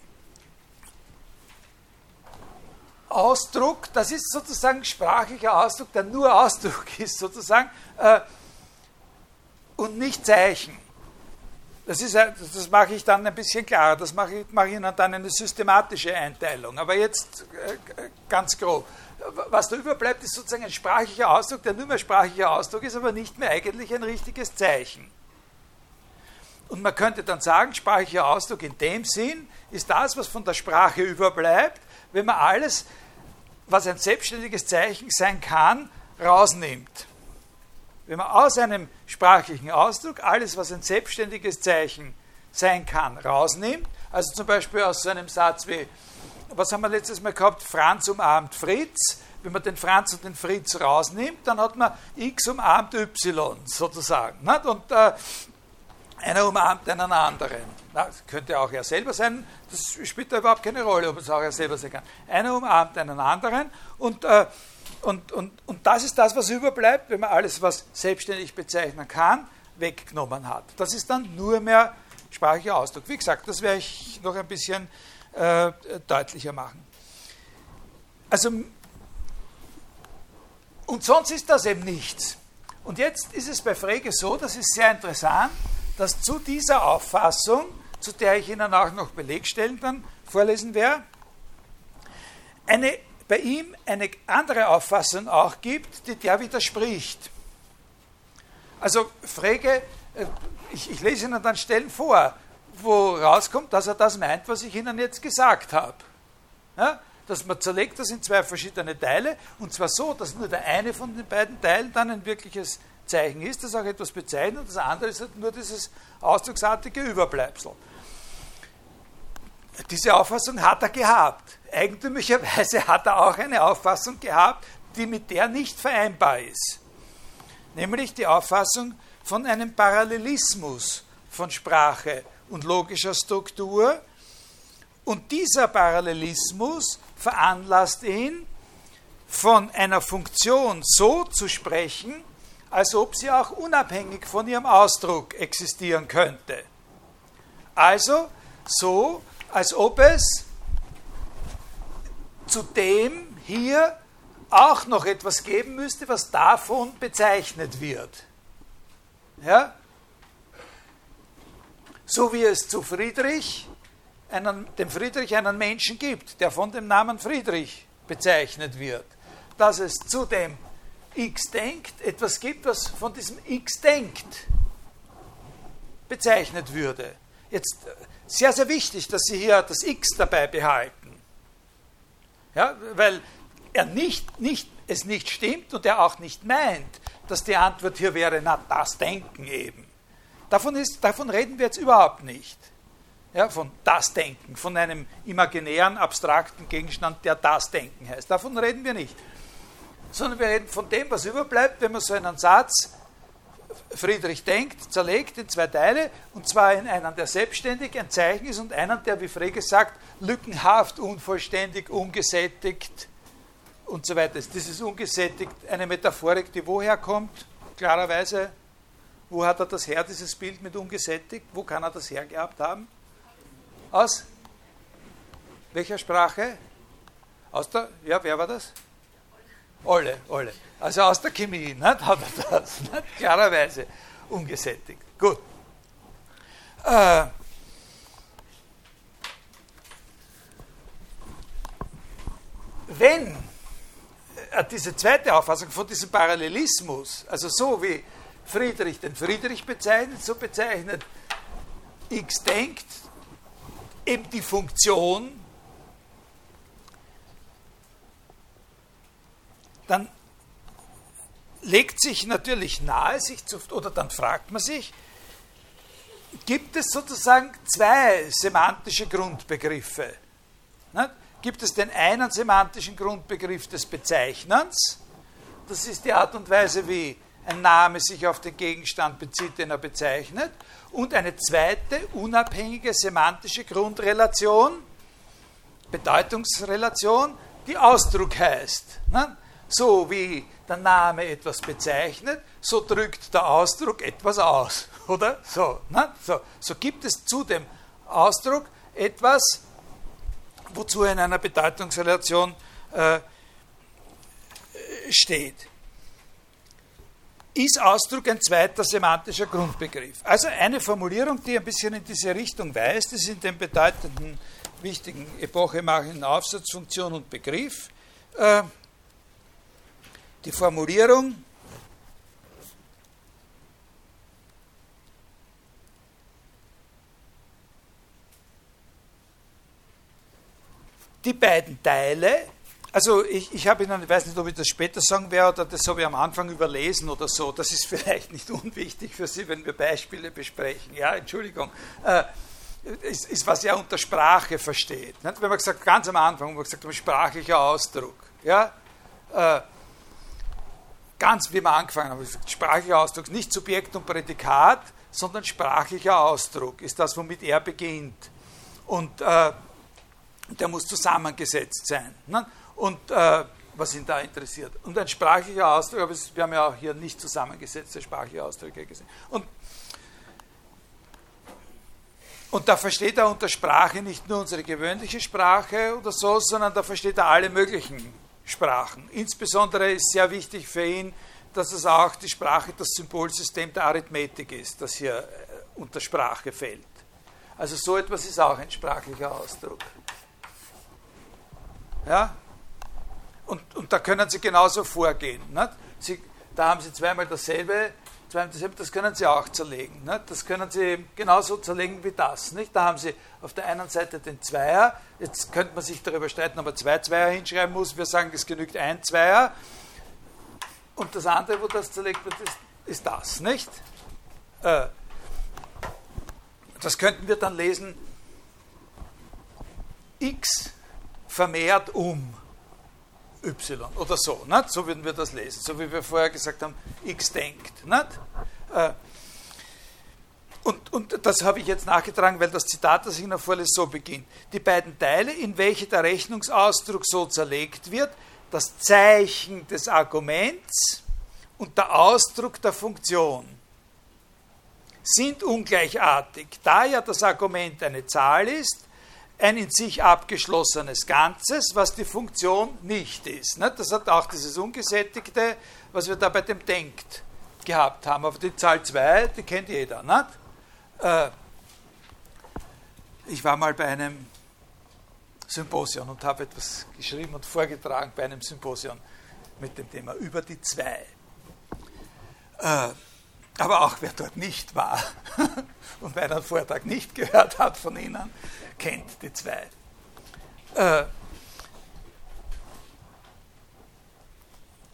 Ausdruck, das ist sozusagen sprachlicher Ausdruck, der nur Ausdruck ist sozusagen äh, und nicht Zeichen. Das, ist, das mache ich dann ein bisschen klarer, das mache ich, mache ich dann eine systematische Einteilung. Aber jetzt äh, ganz grob. Was da überbleibt, ist sozusagen ein sprachlicher Ausdruck, der nur mehr sprachlicher Ausdruck ist, aber nicht mehr eigentlich ein richtiges Zeichen. Und man könnte dann sagen, sprachlicher Ausdruck in dem Sinn ist das, was von der Sprache überbleibt, wenn man alles was ein selbstständiges Zeichen sein kann, rausnimmt. Wenn man aus einem sprachlichen Ausdruck alles, was ein selbstständiges Zeichen sein kann, rausnimmt, also zum Beispiel aus so einem Satz wie, was haben wir letztes Mal gehabt, Franz umarmt Fritz, wenn man den Franz und den Fritz rausnimmt, dann hat man X umarmt Y sozusagen. Nicht? Und äh, einer umarmt einen anderen. das könnte auch er selber sein, das spielt da überhaupt keine Rolle, ob es auch er selber sein kann. Einer umarmt einen anderen und, äh, und, und, und das ist das, was überbleibt, wenn man alles, was selbstständig bezeichnen kann, weggenommen hat. Das ist dann nur mehr sprachlicher Ausdruck. Wie gesagt, das werde ich noch ein bisschen äh, deutlicher machen. Also, und sonst ist das eben nichts. Und jetzt ist es bei Frege so, das ist sehr interessant, dass zu dieser Auffassung, zu der ich Ihnen auch noch Belegstellen dann vorlesen werde, eine, bei ihm eine andere Auffassung auch gibt, die der widerspricht. Also Frege, äh, ich, ich lese Ihnen dann Stellen vor, wo rauskommt, dass er das meint, was ich Ihnen jetzt gesagt habe. Ja? Dass man zerlegt das in zwei verschiedene Teile und zwar so, dass nur der eine von den beiden Teilen dann ein wirkliches Zeichen ist, das auch etwas bezeichnet, das andere ist halt nur dieses ausdrucksartige Überbleibsel. Diese Auffassung hat er gehabt. Eigentümlicherweise hat er auch eine Auffassung gehabt, die mit der nicht vereinbar ist. Nämlich die Auffassung von einem Parallelismus von Sprache und logischer Struktur. Und dieser Parallelismus veranlasst ihn, von einer Funktion so zu sprechen, als ob sie auch unabhängig von ihrem Ausdruck existieren könnte. Also so, als ob es zudem hier auch noch etwas geben müsste, was davon bezeichnet wird. Ja? So wie es zu Friedrich, einen, dem Friedrich einen Menschen gibt, der von dem Namen Friedrich bezeichnet wird. Dass es zu dem X denkt etwas gibt, was von diesem X denkt bezeichnet würde. Jetzt sehr, sehr wichtig, dass Sie hier das X dabei behalten. Ja, weil er nicht, nicht, es nicht stimmt und er auch nicht meint, dass die Antwort hier wäre, na, das Denken eben. Davon, ist, davon reden wir jetzt überhaupt nicht. Ja, von das Denken, von einem imaginären, abstrakten Gegenstand, der das Denken heißt. Davon reden wir nicht. Sondern wir reden von dem, was überbleibt, wenn man so einen Satz Friedrich denkt, zerlegt in zwei Teile, und zwar in einen, der selbstständig ein Zeichen ist und einen, der, wie Frege sagt, lückenhaft, unvollständig, ungesättigt und so weiter ist. Dieses ungesättigt eine Metaphorik, die woher kommt? Klarerweise, wo hat er das her, dieses Bild mit ungesättigt? Wo kann er das hergehabt haben? Aus welcher Sprache? Aus der, ja, wer war das? Alle, alle. Also aus der Chemie nicht, hat er das, nicht? klarerweise ungesättigt. Gut. Äh, wenn äh, diese zweite Auffassung von diesem Parallelismus, also so wie Friedrich den Friedrich bezeichnet, so bezeichnet X denkt eben die Funktion dann legt sich natürlich nahe, sich zu, oder dann fragt man sich, gibt es sozusagen zwei semantische Grundbegriffe? Ne? Gibt es den einen semantischen Grundbegriff des Bezeichnens? Das ist die Art und Weise, wie ein Name sich auf den Gegenstand bezieht, den er bezeichnet. Und eine zweite unabhängige semantische Grundrelation, Bedeutungsrelation, die Ausdruck heißt. Ne? So wie der Name etwas bezeichnet, so drückt der Ausdruck etwas aus. Oder? So, ne? so, so gibt es zu dem Ausdruck etwas, wozu er in einer Bedeutungsrelation äh, steht. Ist Ausdruck ein zweiter semantischer Grundbegriff? Also eine Formulierung, die ein bisschen in diese Richtung weist, ist in dem bedeutenden, wichtigen epochemachenden Aufsatz Funktion und Begriff. Äh, die Formulierung die beiden Teile, also ich, ich habe Ihnen, ich weiß nicht, ob ich das später sagen werde oder das habe ich am Anfang überlesen oder so, das ist vielleicht nicht unwichtig für Sie, wenn wir Beispiele besprechen. Ja, Entschuldigung. Äh, ist, ist, was er unter Sprache versteht. Nicht? Wenn man gesagt, ganz am Anfang, wenn man gesagt, sprachlicher Ausdruck. Ja? Äh, ganz wie wir angefangen haben, sprachlicher Ausdruck, nicht Subjekt und Prädikat, sondern sprachlicher Ausdruck ist das, womit er beginnt. Und äh, der muss zusammengesetzt sein. Ne? Und äh, was ihn da interessiert. Und ein sprachlicher Ausdruck, aber wir haben ja auch hier nicht zusammengesetzte sprachliche Ausdrücke gesehen. Und, und da versteht er unter Sprache nicht nur unsere gewöhnliche Sprache oder so, sondern da versteht er alle möglichen Sprachen. Insbesondere ist sehr wichtig für ihn, dass es auch die Sprache, das Symbolsystem der Arithmetik ist, das hier äh, unter Sprache fällt. Also so etwas ist auch ein sprachlicher Ausdruck. Ja? Und, und da können Sie genauso vorgehen. Sie, da haben Sie zweimal dasselbe das können Sie auch zerlegen. Ne? Das können Sie genauso zerlegen wie das. Nicht? Da haben Sie auf der einen Seite den Zweier. Jetzt könnte man sich darüber streiten, ob man zwei Zweier hinschreiben muss. Wir sagen, es genügt ein Zweier. Und das andere, wo das zerlegt wird, ist, ist das. Nicht? Äh, das könnten wir dann lesen. x vermehrt um y oder so. Nicht? So würden wir das lesen, so wie wir vorher gesagt haben, x denkt. Nicht? Äh, und, und das habe ich jetzt nachgetragen, weil das Zitat, das ich noch vorlese, so beginnt. Die beiden Teile, in welche der Rechnungsausdruck so zerlegt wird, das Zeichen des Arguments und der Ausdruck der Funktion, sind ungleichartig, da ja das Argument eine Zahl ist, ein in sich abgeschlossenes Ganzes, was die Funktion nicht ist. Das hat auch dieses Ungesättigte, was wir da bei dem Denkt gehabt haben. Aber die Zahl 2, die kennt jeder. Nicht? Äh, ich war mal bei einem Symposion und habe etwas geschrieben und vorgetragen bei einem Symposion mit dem Thema über die zwei. Äh, aber auch wer dort nicht war und meinen Vortrag nicht gehört hat von Ihnen, kennt die zwei. Äh,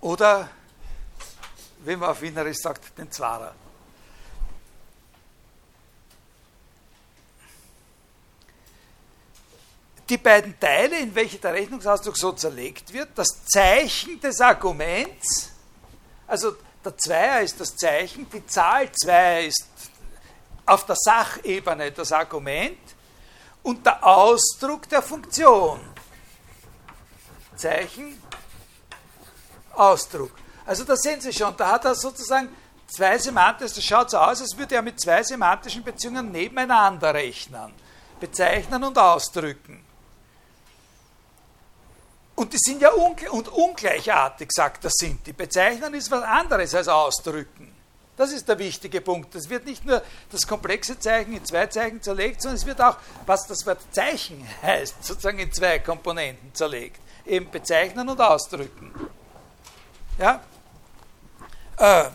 oder, wie man auf Wienerisch sagt, den Zwarer. die beiden Teile, in welche der Rechnungsausdruck so zerlegt wird, das Zeichen des Arguments, also der Zweier ist das Zeichen, die Zahl 2 ist auf der Sachebene das Argument und der Ausdruck der Funktion. Zeichen, Ausdruck. Also da sehen Sie schon, da hat er sozusagen zwei semantische, das schaut so aus, als würde er mit zwei semantischen Beziehungen nebeneinander rechnen. Bezeichnen und ausdrücken. Und die sind ja ungle und ungleichartig, sagt der Sinti. Bezeichnen ist was anderes als ausdrücken. Das ist der wichtige Punkt. Es wird nicht nur das komplexe Zeichen in zwei Zeichen zerlegt, sondern es wird auch, was das Wort Zeichen heißt, sozusagen in zwei Komponenten zerlegt. Eben bezeichnen und ausdrücken. Ja? Äh.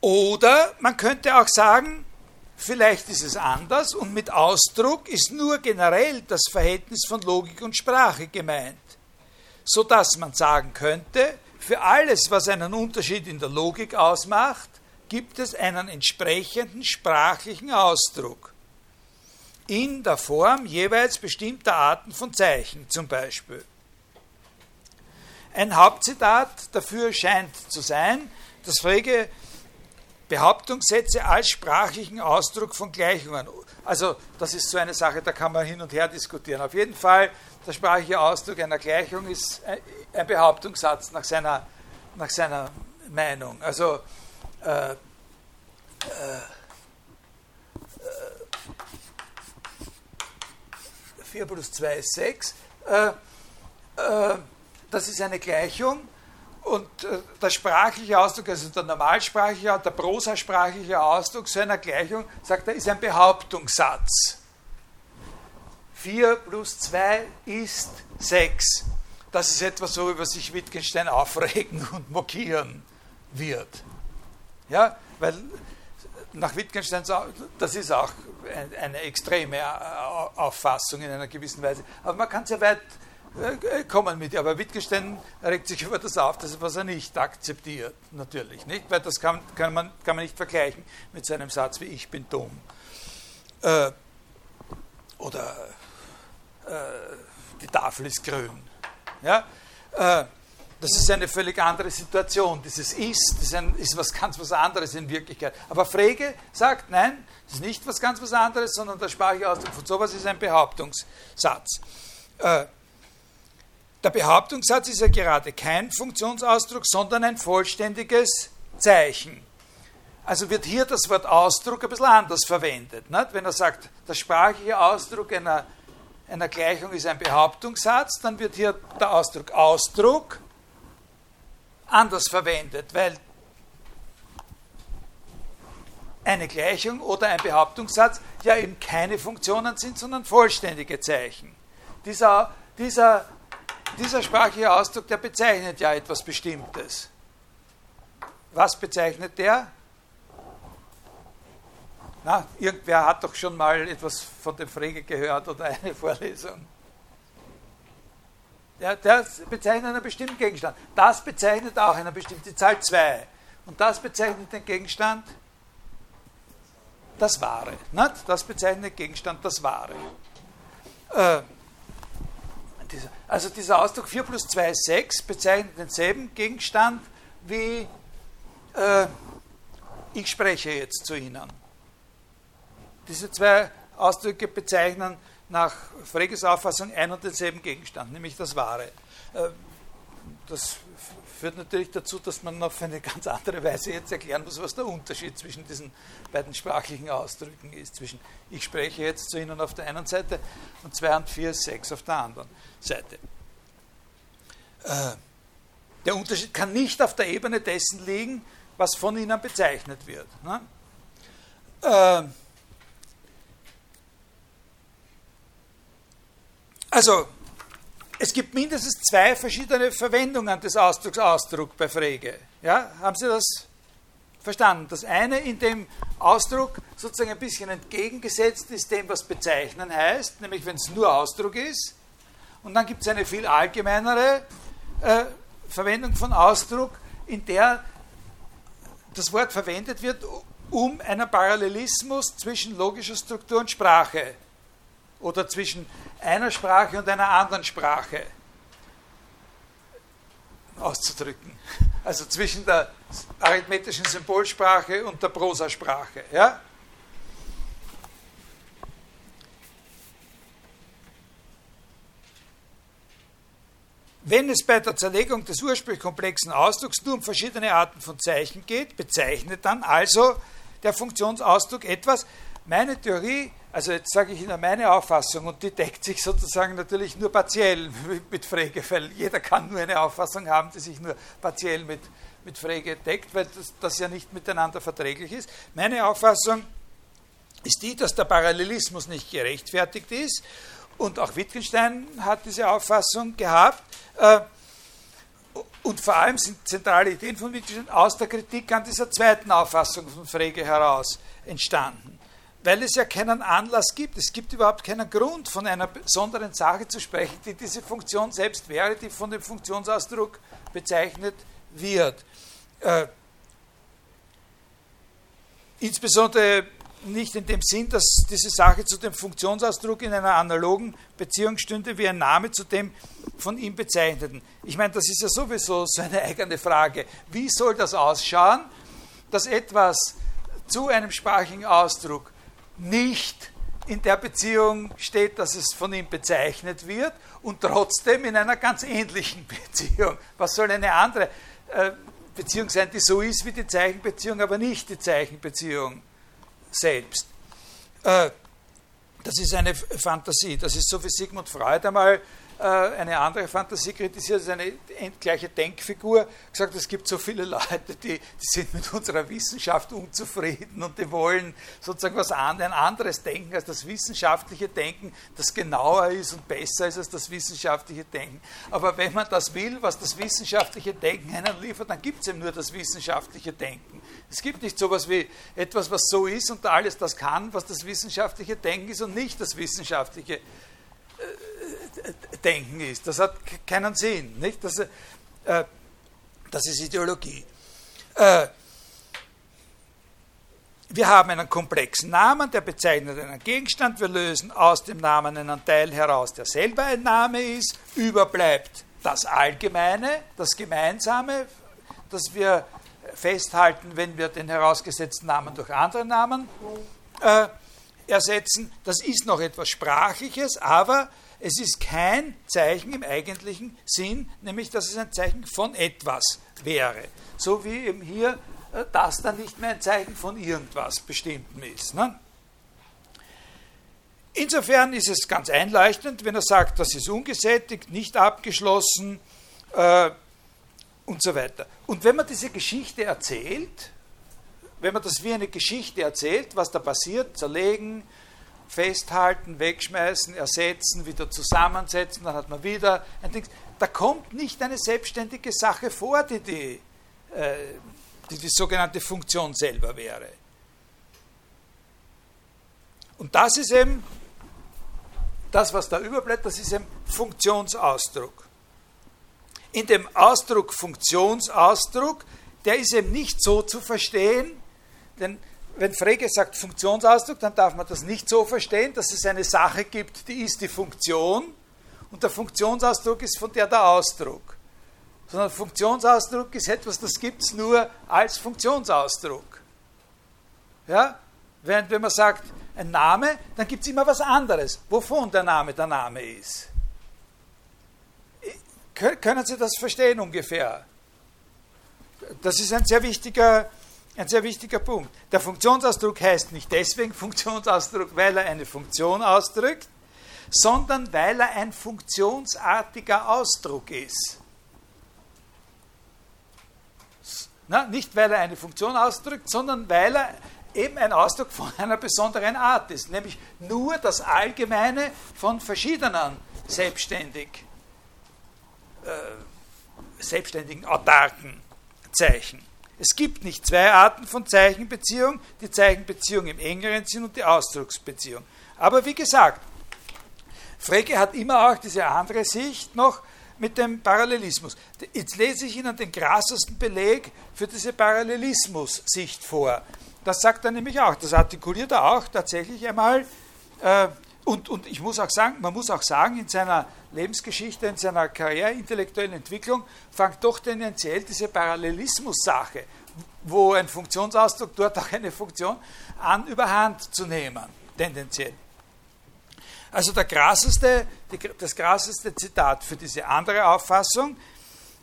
Oder man könnte auch sagen, Vielleicht ist es anders und mit Ausdruck ist nur generell das Verhältnis von Logik und Sprache gemeint, sodass man sagen könnte, für alles, was einen Unterschied in der Logik ausmacht, gibt es einen entsprechenden sprachlichen Ausdruck in der Form jeweils bestimmter Arten von Zeichen zum Beispiel. Ein Hauptzitat dafür scheint zu sein, dass Frege Behauptungssätze als sprachlichen Ausdruck von Gleichungen. Also das ist so eine Sache, da kann man hin und her diskutieren. Auf jeden Fall, der sprachliche Ausdruck einer Gleichung ist ein Behauptungssatz nach seiner, nach seiner Meinung. Also äh, äh, 4 plus 2 ist 6. Äh, äh, das ist eine Gleichung und äh, der sprachliche Ausdruck, also der normalsprachliche, der prosasprachliche Ausdruck so einer Gleichung, sagt er, ist ein Behauptungssatz. 4 plus 2 ist 6. Das ist etwas, worüber sich Wittgenstein aufregen und mokieren wird. Ja, weil nach Wittgenstein, das ist auch eine extreme Auffassung in einer gewissen Weise. Aber man kann sehr weit äh, kommen mit. Aber Wittgenstein regt sich über das auf, was er nicht akzeptiert, natürlich. Nicht? Weil das kann, kann, man, kann man nicht vergleichen mit seinem Satz wie ich bin dumm. Äh, oder äh, die Tafel ist grün. Ja? Äh, das ist eine völlig andere Situation. Dieses Ist ist, ein, ist was ganz was anderes in Wirklichkeit. Aber Frege sagt, nein, es ist nicht was ganz was anderes, sondern der sprachliche Ausdruck von sowas ist ein Behauptungssatz. Äh, der Behauptungssatz ist ja gerade kein Funktionsausdruck, sondern ein vollständiges Zeichen. Also wird hier das Wort Ausdruck ein bisschen anders verwendet. Nicht? Wenn er sagt, der sprachliche Ausdruck einer, einer Gleichung ist ein Behauptungssatz, dann wird hier der Ausdruck Ausdruck anders verwendet, weil eine Gleichung oder ein Behauptungssatz ja eben keine Funktionen sind, sondern vollständige Zeichen. Dieser, dieser dieser sprachliche Ausdruck, der bezeichnet ja etwas Bestimmtes. Was bezeichnet der? Na, irgendwer hat doch schon mal etwas von dem Frege gehört oder eine Vorlesung. Der, der bezeichnet einen bestimmten Gegenstand. Das bezeichnet auch eine bestimmte Zahl 2. Und das bezeichnet den Gegenstand das Wahre. Nicht? Das bezeichnet den Gegenstand das Wahre. Äh, also dieser Ausdruck 4 plus 2 ist 6 bezeichnet denselben Gegenstand wie äh, ich spreche jetzt zu Ihnen. Diese zwei Ausdrücke bezeichnen nach Freges Auffassung ein und denselben Gegenstand, nämlich das Wahre. Äh, das führt natürlich dazu, dass man auf eine ganz andere Weise jetzt erklären muss, was der Unterschied zwischen diesen beiden sprachlichen Ausdrücken ist. Zwischen ich spreche jetzt zu Ihnen auf der einen Seite und 2 und 4 ist 6 auf der anderen Seite. Äh, der Unterschied kann nicht auf der Ebene dessen liegen, was von Ihnen bezeichnet wird. Ne? Also, es gibt mindestens zwei verschiedene Verwendungen des Ausdrucks Ausdruck bei Frege. Ja, haben Sie das verstanden? Das eine, in dem Ausdruck sozusagen ein bisschen entgegengesetzt ist dem, was bezeichnen heißt, nämlich wenn es nur Ausdruck ist. Und dann gibt es eine viel allgemeinere äh, Verwendung von Ausdruck, in der das Wort verwendet wird, um einen Parallelismus zwischen logischer Struktur und Sprache oder zwischen einer Sprache und einer anderen Sprache auszudrücken. Also zwischen der arithmetischen Symbolsprache und der Prosasprache. Ja? Wenn es bei der Zerlegung des ursprünglich komplexen Ausdrucks nur um verschiedene Arten von Zeichen geht, bezeichnet dann also der Funktionsausdruck etwas. Meine Theorie also jetzt sage ich Ihnen meine Auffassung und die deckt sich sozusagen natürlich nur partiell mit Frege, weil jeder kann nur eine Auffassung haben, die sich nur partiell mit, mit Frege deckt, weil das, das ja nicht miteinander verträglich ist. Meine Auffassung ist die, dass der Parallelismus nicht gerechtfertigt ist und auch Wittgenstein hat diese Auffassung gehabt. Äh, und vor allem sind zentrale Ideen von Wittgenstein aus der Kritik an dieser zweiten Auffassung von Frege heraus entstanden weil es ja keinen Anlass gibt. Es gibt überhaupt keinen Grund, von einer besonderen Sache zu sprechen, die diese Funktion selbst wäre, die von dem Funktionsausdruck bezeichnet wird. Äh, insbesondere nicht in dem Sinn, dass diese Sache zu dem Funktionsausdruck in einer analogen Beziehung stünde wie ein Name zu dem von ihm bezeichneten. Ich meine, das ist ja sowieso so eine eigene Frage. Wie soll das ausschauen, dass etwas zu einem sprachlichen Ausdruck nicht in der Beziehung steht, dass es von ihm bezeichnet wird und trotzdem in einer ganz ähnlichen Beziehung. Was soll eine andere äh, Beziehung sein, die so ist wie die Zeichenbeziehung, aber nicht die Zeichenbeziehung selbst? Äh, das ist eine Fantasie. Das ist so wie Sigmund Freud einmal eine andere Fantasie kritisiert, ist eine gleiche Denkfigur, gesagt, es gibt so viele Leute, die, die sind mit unserer Wissenschaft unzufrieden und die wollen sozusagen was an, ein anderes Denken als das wissenschaftliche Denken, das genauer ist und besser ist als das wissenschaftliche Denken. Aber wenn man das will, was das wissenschaftliche Denken einen liefert, dann gibt es eben nur das wissenschaftliche Denken. Es gibt nicht so etwas wie etwas, was so ist und alles das kann, was das wissenschaftliche Denken ist und nicht das wissenschaftliche Denken Denken ist. Das hat keinen Sinn. Nicht? Das, äh, das ist Ideologie. Äh, wir haben einen komplexen Namen, der bezeichnet einen Gegenstand. Wir lösen aus dem Namen einen Teil heraus, der selber ein Name ist. Überbleibt das Allgemeine, das Gemeinsame, das wir festhalten, wenn wir den herausgesetzten Namen durch andere Namen äh, ersetzen. Das ist noch etwas Sprachliches, aber es ist kein Zeichen im eigentlichen Sinn, nämlich dass es ein Zeichen von etwas wäre. So wie eben hier äh, das dann nicht mehr ein Zeichen von irgendwas Bestimmtem ist. Ne? Insofern ist es ganz einleuchtend, wenn er sagt, das ist ungesättigt, nicht abgeschlossen äh, und so weiter. Und wenn man diese Geschichte erzählt, wenn man das wie eine Geschichte erzählt, was da passiert, zerlegen, festhalten, wegschmeißen, ersetzen, wieder zusammensetzen, dann hat man wieder ein Ding. Da kommt nicht eine selbstständige Sache vor, die die, äh, die, die sogenannte Funktion selber wäre. Und das ist eben das, was da überbleibt, das ist eben Funktionsausdruck. In dem Ausdruck Funktionsausdruck, der ist eben nicht so zu verstehen, denn wenn Frege sagt Funktionsausdruck, dann darf man das nicht so verstehen, dass es eine Sache gibt, die ist die Funktion und der Funktionsausdruck ist von der der Ausdruck. sondern Funktionsausdruck ist etwas, das gibt es nur als Funktionsausdruck. Ja? Während wenn man sagt, ein Name, dann gibt es immer was anderes, wovon der Name der Name ist. Können Sie das verstehen ungefähr? Das ist ein sehr wichtiger, ein sehr wichtiger Punkt. Der Funktionsausdruck heißt nicht deswegen Funktionsausdruck, weil er eine Funktion ausdrückt, sondern weil er ein funktionsartiger Ausdruck ist. Na, nicht weil er eine Funktion ausdrückt, sondern weil er eben ein Ausdruck von einer besonderen Art ist, nämlich nur das Allgemeine von verschiedenen selbstständig, äh, selbstständigen, autarken Zeichen. Es gibt nicht zwei Arten von Zeichenbeziehung, die Zeichenbeziehung im engeren Sinn und die Ausdrucksbeziehung. Aber wie gesagt, Frege hat immer auch diese andere Sicht noch mit dem Parallelismus. Jetzt lese ich Ihnen den krassesten Beleg für diese Parallelismus-Sicht vor. Das sagt er nämlich auch, das artikuliert er auch tatsächlich einmal. Äh, und, und ich muss auch sagen, man muss auch sagen, in seiner Lebensgeschichte, in seiner Karriere, intellektuellen Entwicklung, fängt doch tendenziell diese Parallelismus-Sache, wo ein Funktionsausdruck dort auch eine Funktion an, überhand zu nehmen, tendenziell. Also der krasseste, das krasseste Zitat für diese andere Auffassung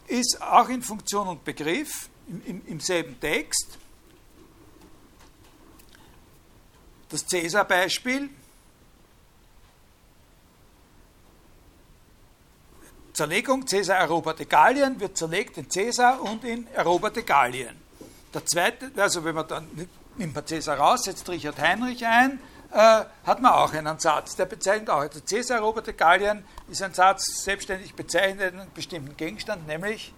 ist auch in Funktion und Begriff im, im, im selben Text. Das Cäsar-Beispiel. Zerlegung, Cäsar eroberte Gallien, wird zerlegt in Cäsar und in eroberte Gallien. Der zweite, also wenn man dann nimmt man Cäsar raus, setzt Richard Heinrich ein, äh, hat man auch einen Satz, der bezeichnet auch. Der Cäsar eroberte Gallien ist ein Satz, selbstständig bezeichnet einen bestimmten Gegenstand, nämlich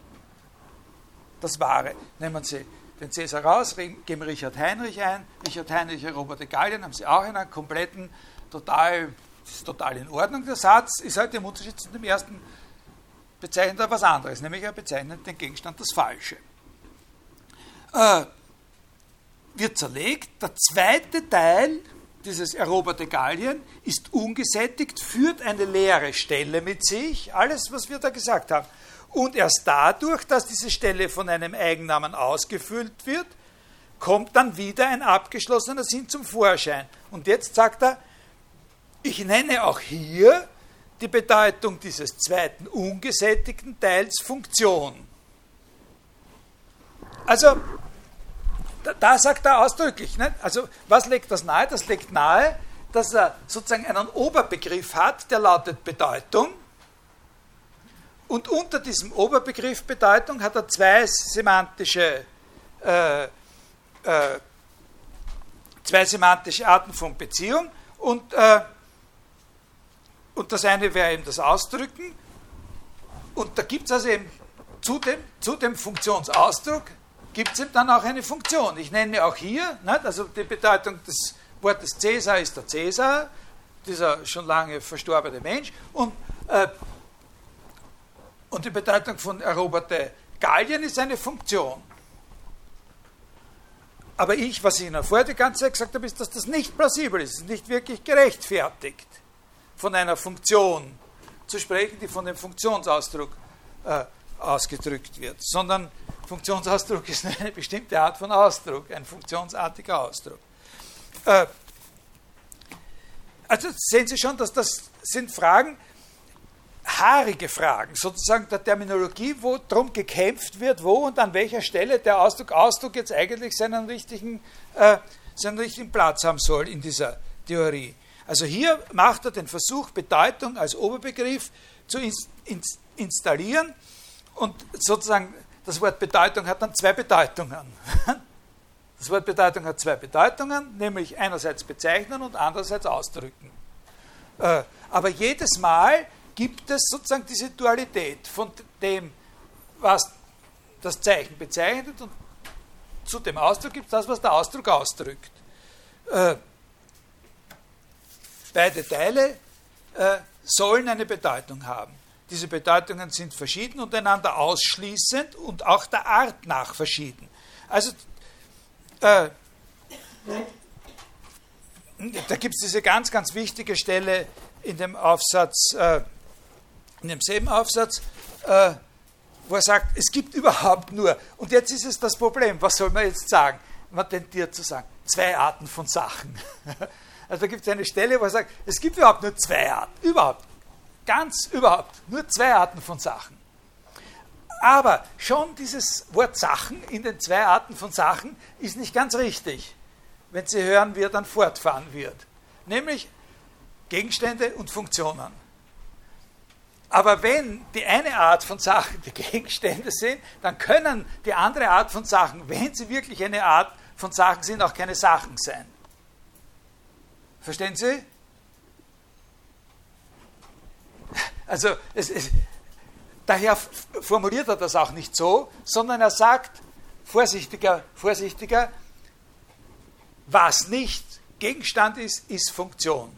das Wahre. Nehmen Sie den Cäsar raus, geben Richard Heinrich ein. Richard Heinrich eroberte Gallien, haben Sie auch einen kompletten, total, ist total in Ordnung. Der Satz ist halt im Unterschied zu dem ersten bezeichnet er was anderes, nämlich er bezeichnet den Gegenstand das Falsche. Äh, wird zerlegt. Der zweite Teil dieses eroberte Gallien ist ungesättigt, führt eine leere Stelle mit sich, alles, was wir da gesagt haben. Und erst dadurch, dass diese Stelle von einem Eigennamen ausgefüllt wird, kommt dann wieder ein abgeschlossener Sinn zum Vorschein. Und jetzt sagt er, ich nenne auch hier die Bedeutung dieses zweiten ungesättigten Teils Funktion. Also, da, da sagt er ausdrücklich, ne? also was legt das nahe? Das legt nahe, dass er sozusagen einen Oberbegriff hat, der lautet Bedeutung. Und unter diesem Oberbegriff Bedeutung hat er zwei semantische, äh, äh, zwei semantische Arten von Beziehung. Und, äh, und das eine wäre eben das Ausdrücken. Und da gibt es also eben zu dem, zu dem Funktionsausdruck gibt es eben dann auch eine Funktion. Ich nenne auch hier, nicht? also die Bedeutung des Wortes Cäsar ist der Cäsar, dieser schon lange verstorbene Mensch, und, äh, und die Bedeutung von eroberte Gallien ist eine Funktion. Aber ich, was ich Ihnen vorher die ganze Zeit gesagt habe, ist, dass das nicht plausibel ist nicht wirklich gerechtfertigt, von einer Funktion zu sprechen, die von dem Funktionsausdruck äh, ausgedrückt wird, sondern Funktionsausdruck ist eine bestimmte Art von Ausdruck, ein funktionsartiger Ausdruck. Äh, also sehen Sie schon, dass das sind Fragen, haarige Fragen, sozusagen der Terminologie, wo darum gekämpft wird, wo und an welcher Stelle der Ausdruck Ausdruck jetzt eigentlich seinen richtigen, äh, seinen richtigen Platz haben soll in dieser Theorie. Also hier macht er den Versuch, Bedeutung als Oberbegriff zu ins, ins, installieren und sozusagen das Wort Bedeutung hat dann zwei Bedeutungen. Das Wort Bedeutung hat zwei Bedeutungen, nämlich einerseits bezeichnen und andererseits ausdrücken. Äh, aber jedes Mal gibt es sozusagen diese Dualität von dem, was das Zeichen bezeichnet und zu dem Ausdruck gibt es das, was der Ausdruck ausdrückt. Beide Teile äh, sollen eine Bedeutung haben. Diese Bedeutungen sind verschieden und einander ausschließend und auch der Art nach verschieden. Also äh, da gibt es diese ganz, ganz wichtige Stelle in dem Aufsatz, äh, in demselben Aufsatz, äh, wo er sagt, es gibt überhaupt nur, und jetzt ist es das Problem, was soll man jetzt sagen? Man tendiert zu sagen, zwei Arten von Sachen. Also da gibt es eine Stelle, wo er sagt, es gibt überhaupt nur zwei Arten, überhaupt, ganz überhaupt, nur zwei Arten von Sachen. Aber schon dieses Wort Sachen in den zwei Arten von Sachen ist nicht ganz richtig, wenn Sie hören, wie er dann fortfahren wird. Nämlich Gegenstände und Funktionen. Aber wenn die eine Art von Sachen die Gegenstände sind, dann können die andere Art von Sachen, wenn sie wirklich eine Art von Sachen sind, auch keine Sachen sein. Verstehen Sie? Also es, es, daher formuliert er das auch nicht so, sondern er sagt, vorsichtiger, vorsichtiger, was nicht Gegenstand ist, ist Funktion.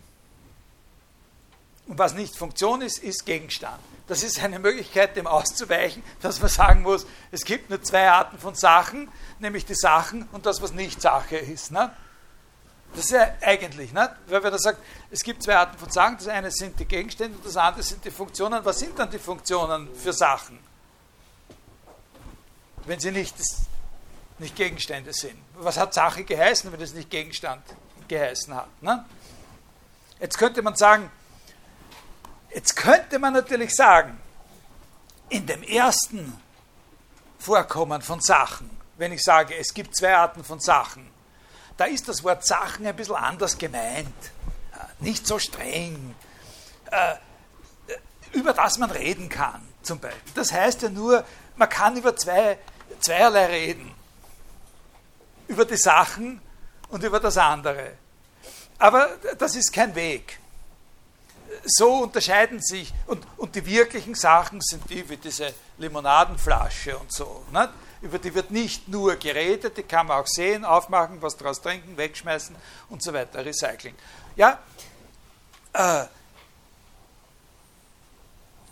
Und was nicht Funktion ist, ist Gegenstand. Das ist eine Möglichkeit, dem auszuweichen, dass man sagen muss, es gibt nur zwei Arten von Sachen, nämlich die Sachen und das, was nicht Sache ist. Ne? Das ist ja eigentlich, ne? weil wenn er sagt, es gibt zwei Arten von Sachen, das eine sind die Gegenstände und das andere sind die Funktionen. Was sind dann die Funktionen für Sachen? Wenn sie nicht, nicht Gegenstände sind. Was hat Sache geheißen, wenn es nicht Gegenstand geheißen hat? Ne? Jetzt könnte man sagen, Jetzt könnte man natürlich sagen, in dem ersten Vorkommen von Sachen, wenn ich sage, es gibt zwei Arten von Sachen, da ist das Wort Sachen ein bisschen anders gemeint, nicht so streng, äh, über das man reden kann, zum Beispiel. Das heißt ja nur, man kann über zwei, zweierlei reden. Über die Sachen und über das andere. Aber das ist kein Weg so unterscheiden sich, und, und die wirklichen Sachen sind die wie diese Limonadenflasche und so. Nicht? Über die wird nicht nur geredet, die kann man auch sehen, aufmachen, was daraus trinken, wegschmeißen und so weiter, Recycling. Ja, äh,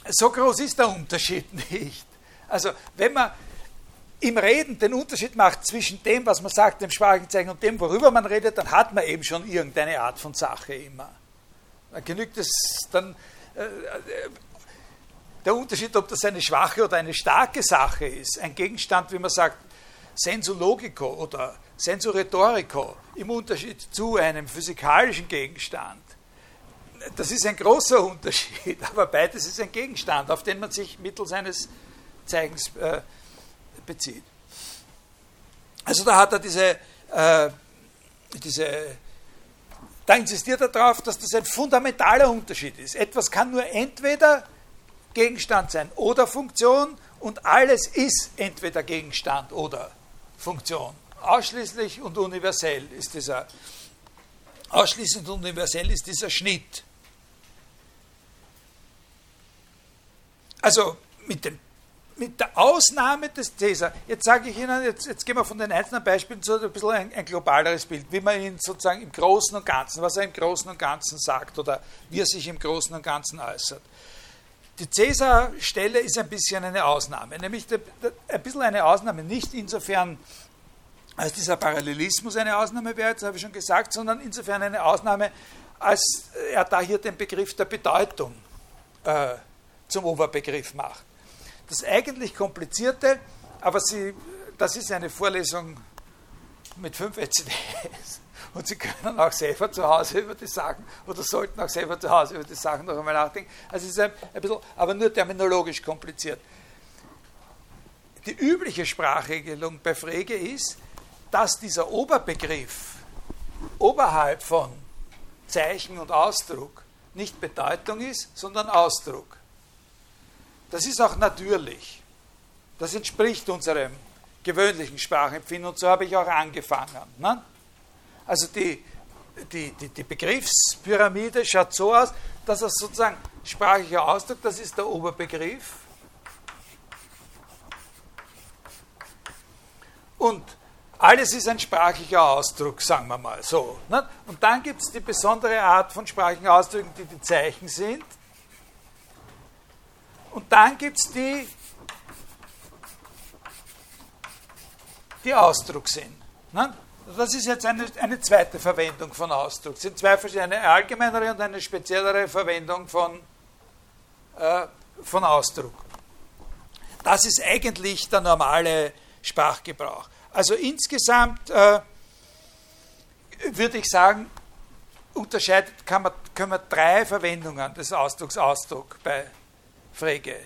so groß ist der Unterschied nicht. Also, wenn man im Reden den Unterschied macht zwischen dem, was man sagt, dem sprachlichen Zeichen und dem, worüber man redet, dann hat man eben schon irgendeine Art von Sache immer. Dann genügt es dann äh, der Unterschied, ob das eine schwache oder eine starke Sache ist. Ein Gegenstand, wie man sagt, sensu logico oder sensu rhetorico im Unterschied zu einem physikalischen Gegenstand. Das ist ein großer Unterschied, aber beides ist ein Gegenstand, auf den man sich mittels eines Zeichens äh, bezieht. Also da hat er diese, äh, diese da insistiert er darauf, dass das ein fundamentaler Unterschied ist. Etwas kann nur entweder Gegenstand sein oder Funktion und alles ist entweder Gegenstand oder Funktion. Ausschließlich und universell ist dieser, ausschließend und universell ist dieser Schnitt. Also mit dem mit der Ausnahme des Cäsar, jetzt sage ich Ihnen, jetzt, jetzt gehen wir von den einzelnen Beispielen zu ein bisschen ein, ein, globaleres Bild, wie man ihn sozusagen im Großen und Ganzen, was er im Großen und Ganzen sagt oder wie er sich im Großen und Ganzen äußert. Die Cäsar-Stelle ist ein bisschen eine Ausnahme, nämlich ein bisschen eine Ausnahme, nicht insofern, als dieser Parallelismus eine Ausnahme wäre, das habe ich schon gesagt, sondern insofern eine Ausnahme, als er da hier den Begriff der Bedeutung äh, zum Oberbegriff macht. Das eigentlich Komplizierte, aber Sie, das ist eine Vorlesung mit fünf ECDs. Und Sie können auch selber zu Hause über die Sachen oder sollten auch selber zu Hause über die Sachen noch einmal nachdenken. Also es ist ein, ein bisschen, aber nur terminologisch kompliziert. Die übliche Sprachregelung bei Frege ist, dass dieser Oberbegriff oberhalb von Zeichen und Ausdruck nicht Bedeutung ist, sondern Ausdruck. Das ist auch natürlich. Das entspricht unserem gewöhnlichen Sprachempfinden und so habe ich auch angefangen. Ne? Also die, die, die, die Begriffspyramide schaut so aus, dass das sozusagen sprachlicher Ausdruck, das ist der Oberbegriff. Und alles ist ein sprachlicher Ausdruck, sagen wir mal so. Ne? Und dann gibt es die besondere Art von sprachlichen Ausdrücken, die die Zeichen sind. Und dann gibt es die, die Ausdruck sind. Ne? Das ist jetzt eine, eine zweite Verwendung von Ausdruck. Es sind zwei verschiedene, eine allgemeinere und eine speziellere Verwendung von, äh, von Ausdruck. Das ist eigentlich der normale Sprachgebrauch. Also insgesamt äh, würde ich sagen, unterscheidet, kann man, können wir drei Verwendungen des Ausdrucks Ausdruck bei Frege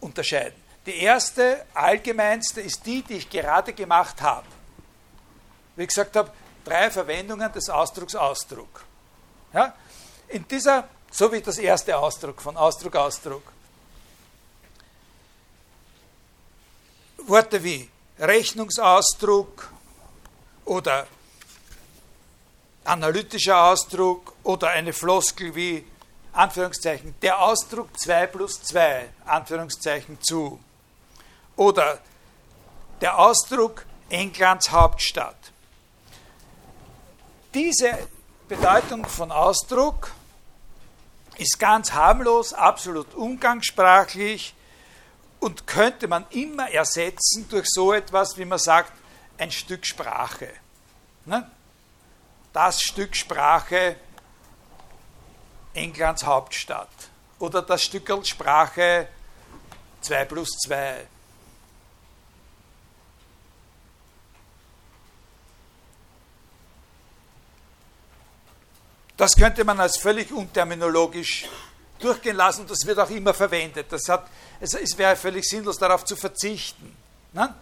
unterscheiden. Die erste, allgemeinste, ist die, die ich gerade gemacht habe. Wie ich gesagt habe, drei Verwendungen des Ausdrucks Ausdruck. Ja? In dieser, so wie das erste Ausdruck von Ausdruck Ausdruck. Worte wie Rechnungsausdruck oder analytischer Ausdruck oder eine Floskel wie Anführungszeichen, der Ausdruck 2 plus 2, Anführungszeichen zu. Oder der Ausdruck Englands Hauptstadt. Diese Bedeutung von Ausdruck ist ganz harmlos, absolut umgangssprachlich und könnte man immer ersetzen durch so etwas, wie man sagt, ein Stück Sprache. Ne? Das Stück Sprache Englands Hauptstadt oder das Stückel Sprache 2 plus 2. Das könnte man als völlig unterminologisch durchgehen lassen und das wird auch immer verwendet. Das hat, es, es wäre völlig sinnlos, darauf zu verzichten, ne?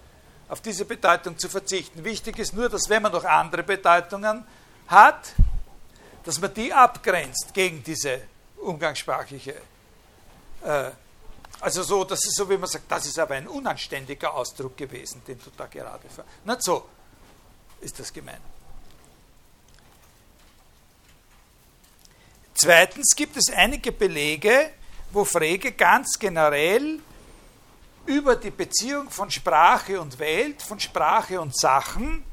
auf diese Bedeutung zu verzichten. Wichtig ist nur, dass wenn man noch andere Bedeutungen hat, dass man die abgrenzt gegen diese umgangssprachliche. Äh, also so, das ist so, wie man sagt, das ist aber ein unanständiger Ausdruck gewesen, den du da gerade ver. Nicht so ist das gemeint. Zweitens gibt es einige Belege, wo Frege ganz generell über die Beziehung von Sprache und Welt, von Sprache und Sachen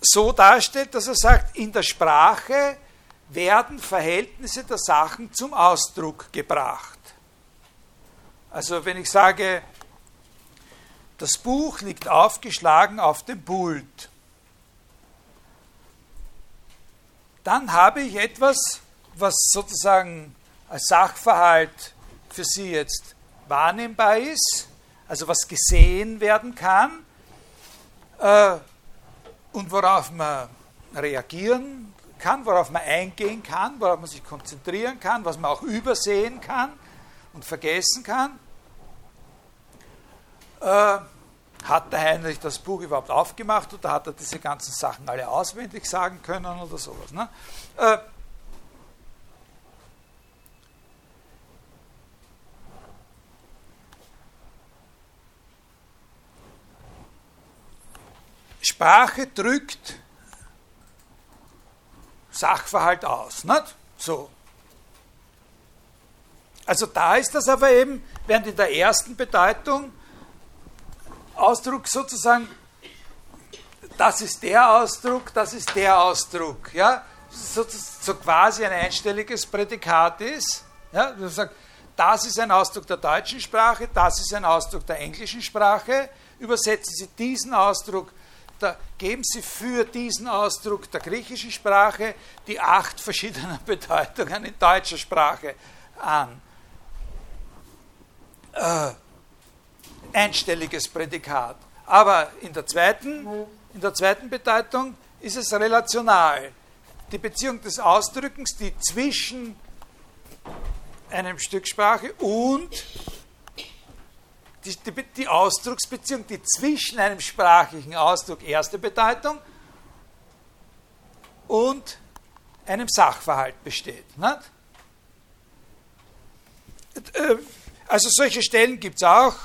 so darstellt, dass er sagt, in der Sprache werden Verhältnisse der Sachen zum Ausdruck gebracht. Also wenn ich sage, das Buch liegt aufgeschlagen auf dem Pult, dann habe ich etwas, was sozusagen als Sachverhalt für Sie jetzt wahrnehmbar ist, also was gesehen werden kann äh, und worauf man reagieren kann, worauf man eingehen kann, worauf man sich konzentrieren kann, was man auch übersehen kann und vergessen kann. Äh, hat der Heinrich das Buch überhaupt aufgemacht oder hat er diese ganzen Sachen alle auswendig sagen können oder sowas? Ne? Äh, Sprache drückt Sachverhalt aus. Nicht? So. Also da ist das aber eben, während in der ersten Bedeutung Ausdruck sozusagen, das ist der Ausdruck, das ist der Ausdruck, ja, so, so quasi ein einstelliges Prädikat ist, ja, sagt, das ist ein Ausdruck der deutschen Sprache, das ist ein Ausdruck der englischen Sprache, übersetzen Sie diesen Ausdruck, da geben Sie für diesen Ausdruck der griechischen Sprache die acht verschiedenen Bedeutungen in deutscher Sprache an. Äh, einstelliges Prädikat. Aber in der zweiten, in der zweiten Bedeutung ist es relational. Die Beziehung des Ausdrückens, die zwischen einem Stück Sprache und die, die, die, Ausdrucksbeziehung, die zwischen einem sprachlichen Ausdruck erste Bedeutung und einem Sachverhalt besteht. Nicht? Äh, also solche Stellen gibt es auch.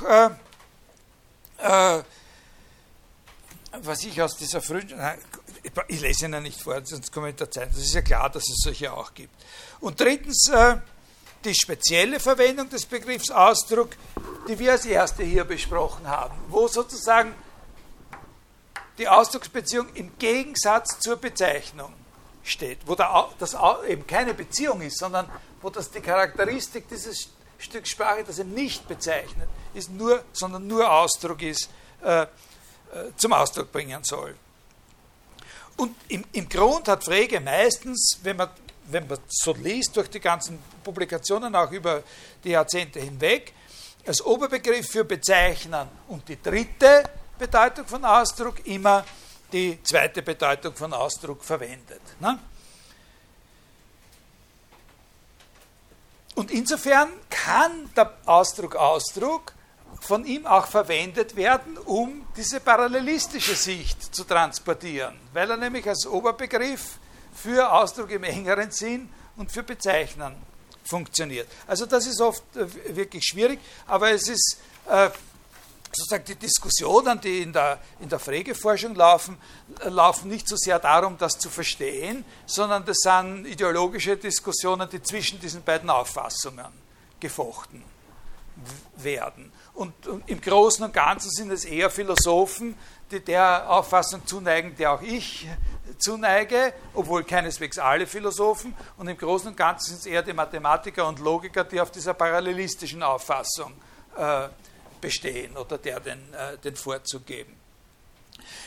Äh, was ich aus dieser frühen, ich lese Ihnen nicht vor, sonst komme ich der Zeit. Das ist ja klar, dass es solche auch gibt. Und drittens äh, die spezielle Verwendung des Begriffs Ausdruck, die wir als erste hier besprochen haben, wo sozusagen die Ausdrucksbeziehung im Gegensatz zur Bezeichnung steht, wo das eben keine Beziehung ist, sondern wo das die Charakteristik dieses Stück Sprache, das er nicht bezeichnet, ist nur, sondern nur Ausdruck ist, äh, äh, zum Ausdruck bringen soll. Und im, im Grund hat Frege meistens, wenn man wenn man so liest, durch die ganzen Publikationen auch über die Jahrzehnte hinweg, als Oberbegriff für bezeichnen und die dritte Bedeutung von Ausdruck immer die zweite Bedeutung von Ausdruck verwendet. Ne? Und insofern kann der Ausdruck Ausdruck von ihm auch verwendet werden, um diese parallelistische Sicht zu transportieren, weil er nämlich als Oberbegriff für Ausdruck im engeren Sinn und für Bezeichnen funktioniert. Also das ist oft äh, wirklich schwierig, aber es ist äh, sozusagen die Diskussionen, die in der, in der Fregeforschung laufen, laufen nicht so sehr darum, das zu verstehen, sondern das sind ideologische Diskussionen, die zwischen diesen beiden Auffassungen gefochten werden. Und, und im Großen und Ganzen sind es eher Philosophen, die der Auffassung zuneigen, der auch ich zuneige, obwohl keineswegs alle Philosophen. Und im Großen und Ganzen sind es eher die Mathematiker und Logiker, die auf dieser parallelistischen Auffassung äh, bestehen oder der den, äh, den Vorzug geben.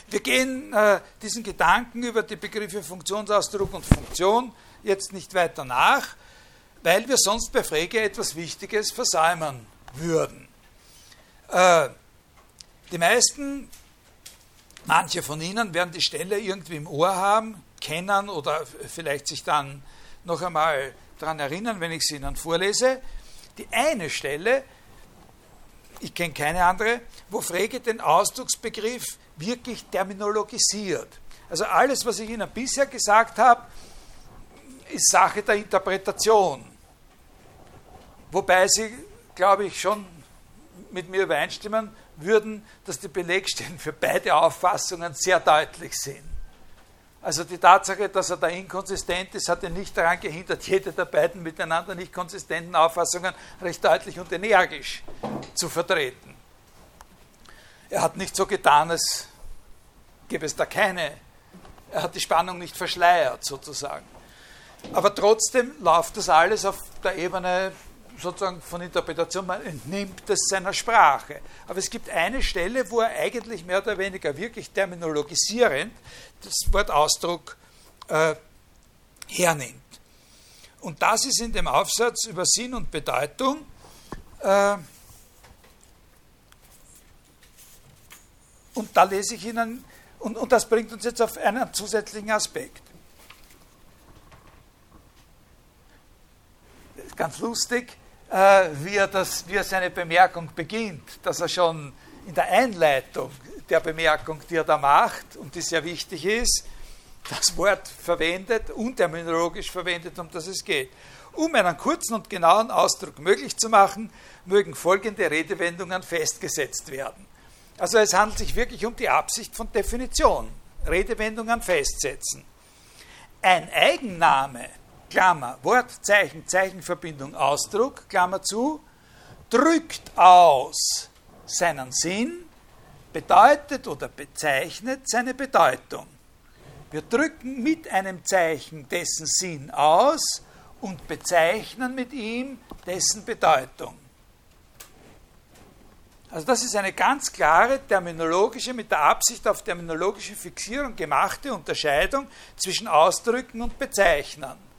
Wir gehen äh, diesen Gedanken über die Begriffe Funktionsausdruck und Funktion jetzt nicht weiter nach, weil wir sonst bei Frege etwas Wichtiges versäumen würden. Äh, die meisten Manche von Ihnen werden die Stelle irgendwie im Ohr haben, kennen oder vielleicht sich dann noch einmal daran erinnern, wenn ich sie Ihnen vorlese. Die eine Stelle, ich kenne keine andere, wo Frege den Ausdrucksbegriff wirklich terminologisiert. Also alles, was ich Ihnen bisher gesagt habe, ist Sache der Interpretation. Wobei Sie, glaube ich, schon mit mir übereinstimmen, würden, dass die Belegstellen für beide Auffassungen sehr deutlich sind. Also die Tatsache, dass er da inkonsistent ist, hat ihn nicht daran gehindert, jede der beiden miteinander nicht konsistenten Auffassungen recht deutlich und energisch zu vertreten. Er hat nicht so getan, als gäbe es da keine. Er hat die Spannung nicht verschleiert, sozusagen. Aber trotzdem läuft das alles auf der Ebene sozusagen von Interpretation, man entnimmt es seiner Sprache. Aber es gibt eine Stelle, wo er eigentlich mehr oder weniger wirklich terminologisierend das Wort Ausdruck äh, hernimmt. Und das ist in dem Aufsatz über Sinn und Bedeutung äh, und da lese ich Ihnen, und, und das bringt uns jetzt auf einen zusätzlichen Aspekt. Ganz lustig, wie, er das, wie er seine Bemerkung beginnt, dass er schon in der Einleitung der Bemerkung, die er da macht und die sehr wichtig ist, das Wort verwendet, unterminologisch verwendet, um das es geht. Um einen kurzen und genauen Ausdruck möglich zu machen, mögen folgende Redewendungen festgesetzt werden. Also es handelt sich wirklich um die Absicht von Definition. Redewendungen festsetzen. Ein Eigenname Klammer, Wort, Zeichen, Zeichenverbindung, Ausdruck, Klammer zu, drückt aus seinen Sinn, bedeutet oder bezeichnet seine Bedeutung. Wir drücken mit einem Zeichen dessen Sinn aus und bezeichnen mit ihm dessen Bedeutung. Also das ist eine ganz klare terminologische, mit der Absicht auf terminologische Fixierung gemachte Unterscheidung zwischen Ausdrücken und Bezeichnen.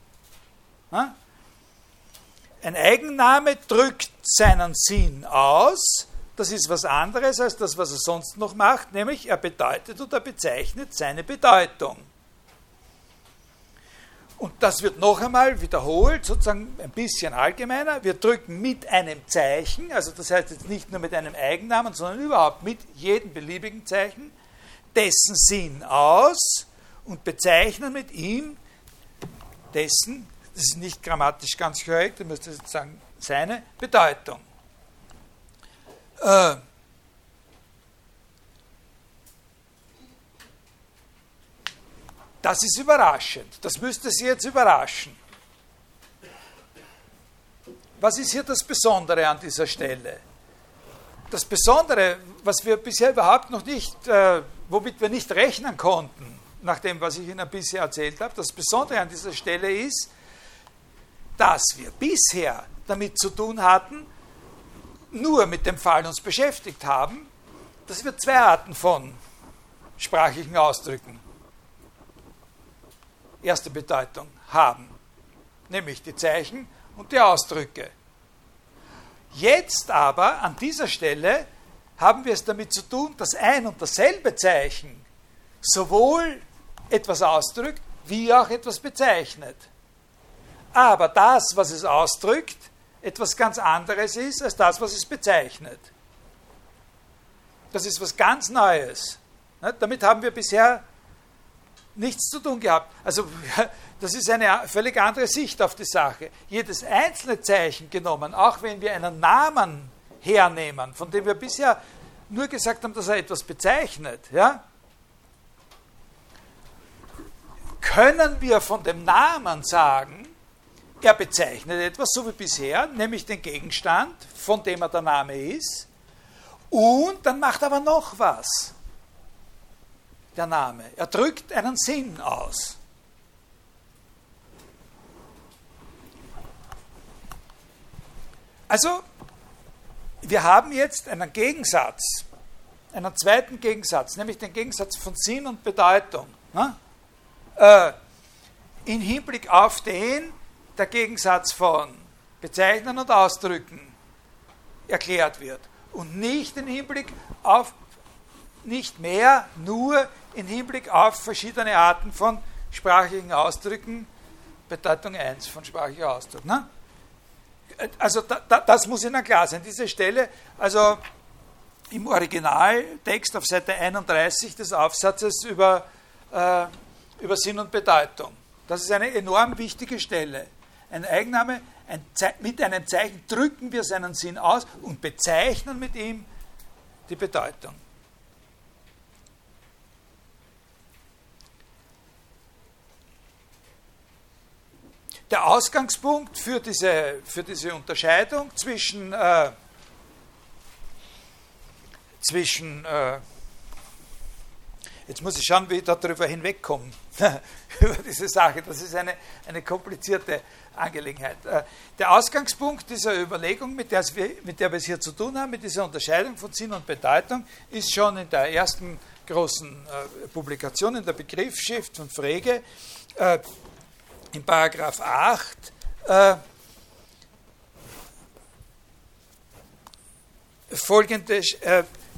Ein Eigenname drückt seinen Sinn aus. Das ist was anderes als das, was er sonst noch macht, nämlich er bedeutet oder bezeichnet seine Bedeutung. Und das wird noch einmal wiederholt, sozusagen ein bisschen allgemeiner. Wir drücken mit einem Zeichen, also das heißt jetzt nicht nur mit einem Eigennamen, sondern überhaupt mit jedem beliebigen Zeichen, dessen Sinn aus und bezeichnen mit ihm dessen das ist nicht grammatisch ganz korrekt, du müsstest jetzt sagen, seine Bedeutung. Äh, das ist überraschend. Das müsste Sie jetzt überraschen. Was ist hier das Besondere an dieser Stelle? Das Besondere, was wir bisher überhaupt noch nicht, äh, womit wir nicht rechnen konnten, nach dem, was ich Ihnen bisher erzählt habe, das Besondere an dieser Stelle ist, dass wir bisher damit zu tun hatten, nur mit dem Fall uns beschäftigt haben, dass wir zwei Arten von sprachlichen Ausdrücken, erste Bedeutung, haben. nämlich die Zeichen und die Ausdrücke. Jetzt aber an dieser Stelle haben wir es damit zu tun, dass ein und dasselbe Zeichen sowohl etwas ausdrückt, wie auch etwas bezeichnet. Aber das, was es ausdrückt, etwas ganz anderes ist als das, was es bezeichnet. Das ist was ganz Neues. Damit haben wir bisher nichts zu tun gehabt. Also das ist eine völlig andere Sicht auf die Sache. Jedes einzelne Zeichen genommen, auch wenn wir einen Namen hernehmen, von dem wir bisher nur gesagt haben, dass er etwas bezeichnet, ja, können wir von dem Namen sagen, er bezeichnet etwas, so wie bisher, nämlich den Gegenstand, von dem er der Name ist, und dann macht er aber noch was, der Name. Er drückt einen Sinn aus. Also, wir haben jetzt einen Gegensatz, einen zweiten Gegensatz, nämlich den Gegensatz von Sinn und Bedeutung. Ne? Äh, in Hinblick auf den der Gegensatz von Bezeichnen und Ausdrücken erklärt wird. Und nicht im Hinblick auf, nicht mehr nur im Hinblick auf verschiedene Arten von sprachlichen Ausdrücken, Bedeutung 1 von sprachlicher Ausdruck. Ne? Also da, da, das muss Ihnen klar sein. Diese Stelle, also im Originaltext auf Seite 31 des Aufsatzes über, äh, über Sinn und Bedeutung. Das ist eine enorm wichtige Stelle. Ein Eigenname, ein mit einem Zeichen drücken wir seinen Sinn aus und bezeichnen mit ihm die Bedeutung. Der Ausgangspunkt für diese, für diese Unterscheidung zwischen, äh, zwischen äh, jetzt muss ich schauen, wie ich darüber hinwegkomme, über diese Sache. Das ist eine, eine komplizierte Angelegenheit. Äh, der Ausgangspunkt dieser Überlegung, mit der, wir, mit der wir es hier zu tun haben, mit dieser Unterscheidung von Sinn und Bedeutung, ist schon in der ersten großen äh, Publikation in der Begriffsschrift von Frege äh, in Paragraph 8 äh, folgende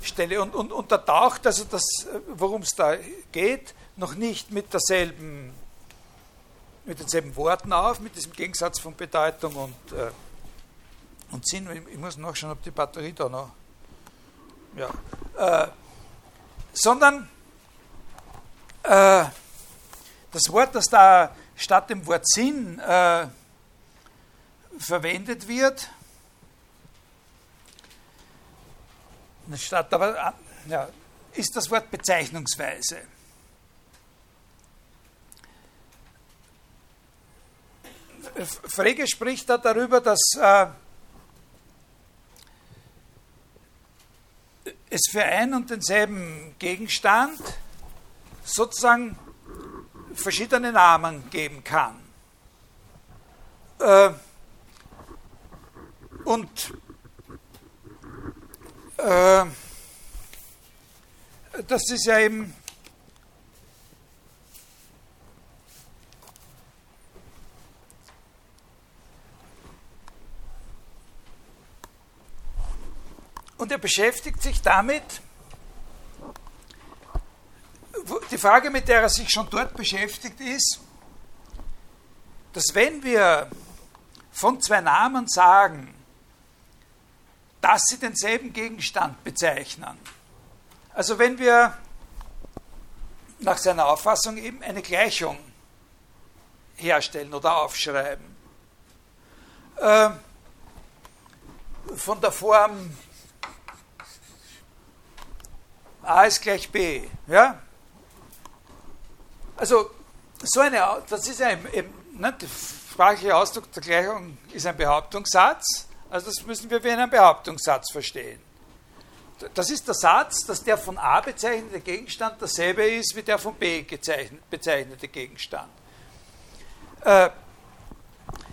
Stelle und, und untertaucht also das, worum es da geht, noch nicht mit derselben, mit denselben Worten auf, mit diesem Gegensatz von Bedeutung und, äh, und Sinn. Ich muss nachschauen, ob die Batterie da noch. Ja. Äh, sondern äh, das Wort, das da statt dem Wort Sinn äh, verwendet wird, statt aber äh, ja, ist das Wort Bezeichnungsweise. Frege spricht da darüber, dass äh, es für einen und denselben Gegenstand sozusagen verschiedene Namen geben kann. Äh, und äh, das ist ja eben Und er beschäftigt sich damit, die Frage, mit der er sich schon dort beschäftigt, ist, dass wenn wir von zwei Namen sagen, dass sie denselben Gegenstand bezeichnen, also wenn wir nach seiner Auffassung eben eine Gleichung herstellen oder aufschreiben, äh, von der Form A ist gleich B, ja, also, so eine, das ist ja eben, ne, der sprachliche Ausdruck der Gleichung ist ein Behauptungssatz, also das müssen wir wie einen Behauptungssatz verstehen. Das ist der Satz, dass der von A bezeichnete Gegenstand dasselbe ist wie der von B bezeichnete Gegenstand. Äh,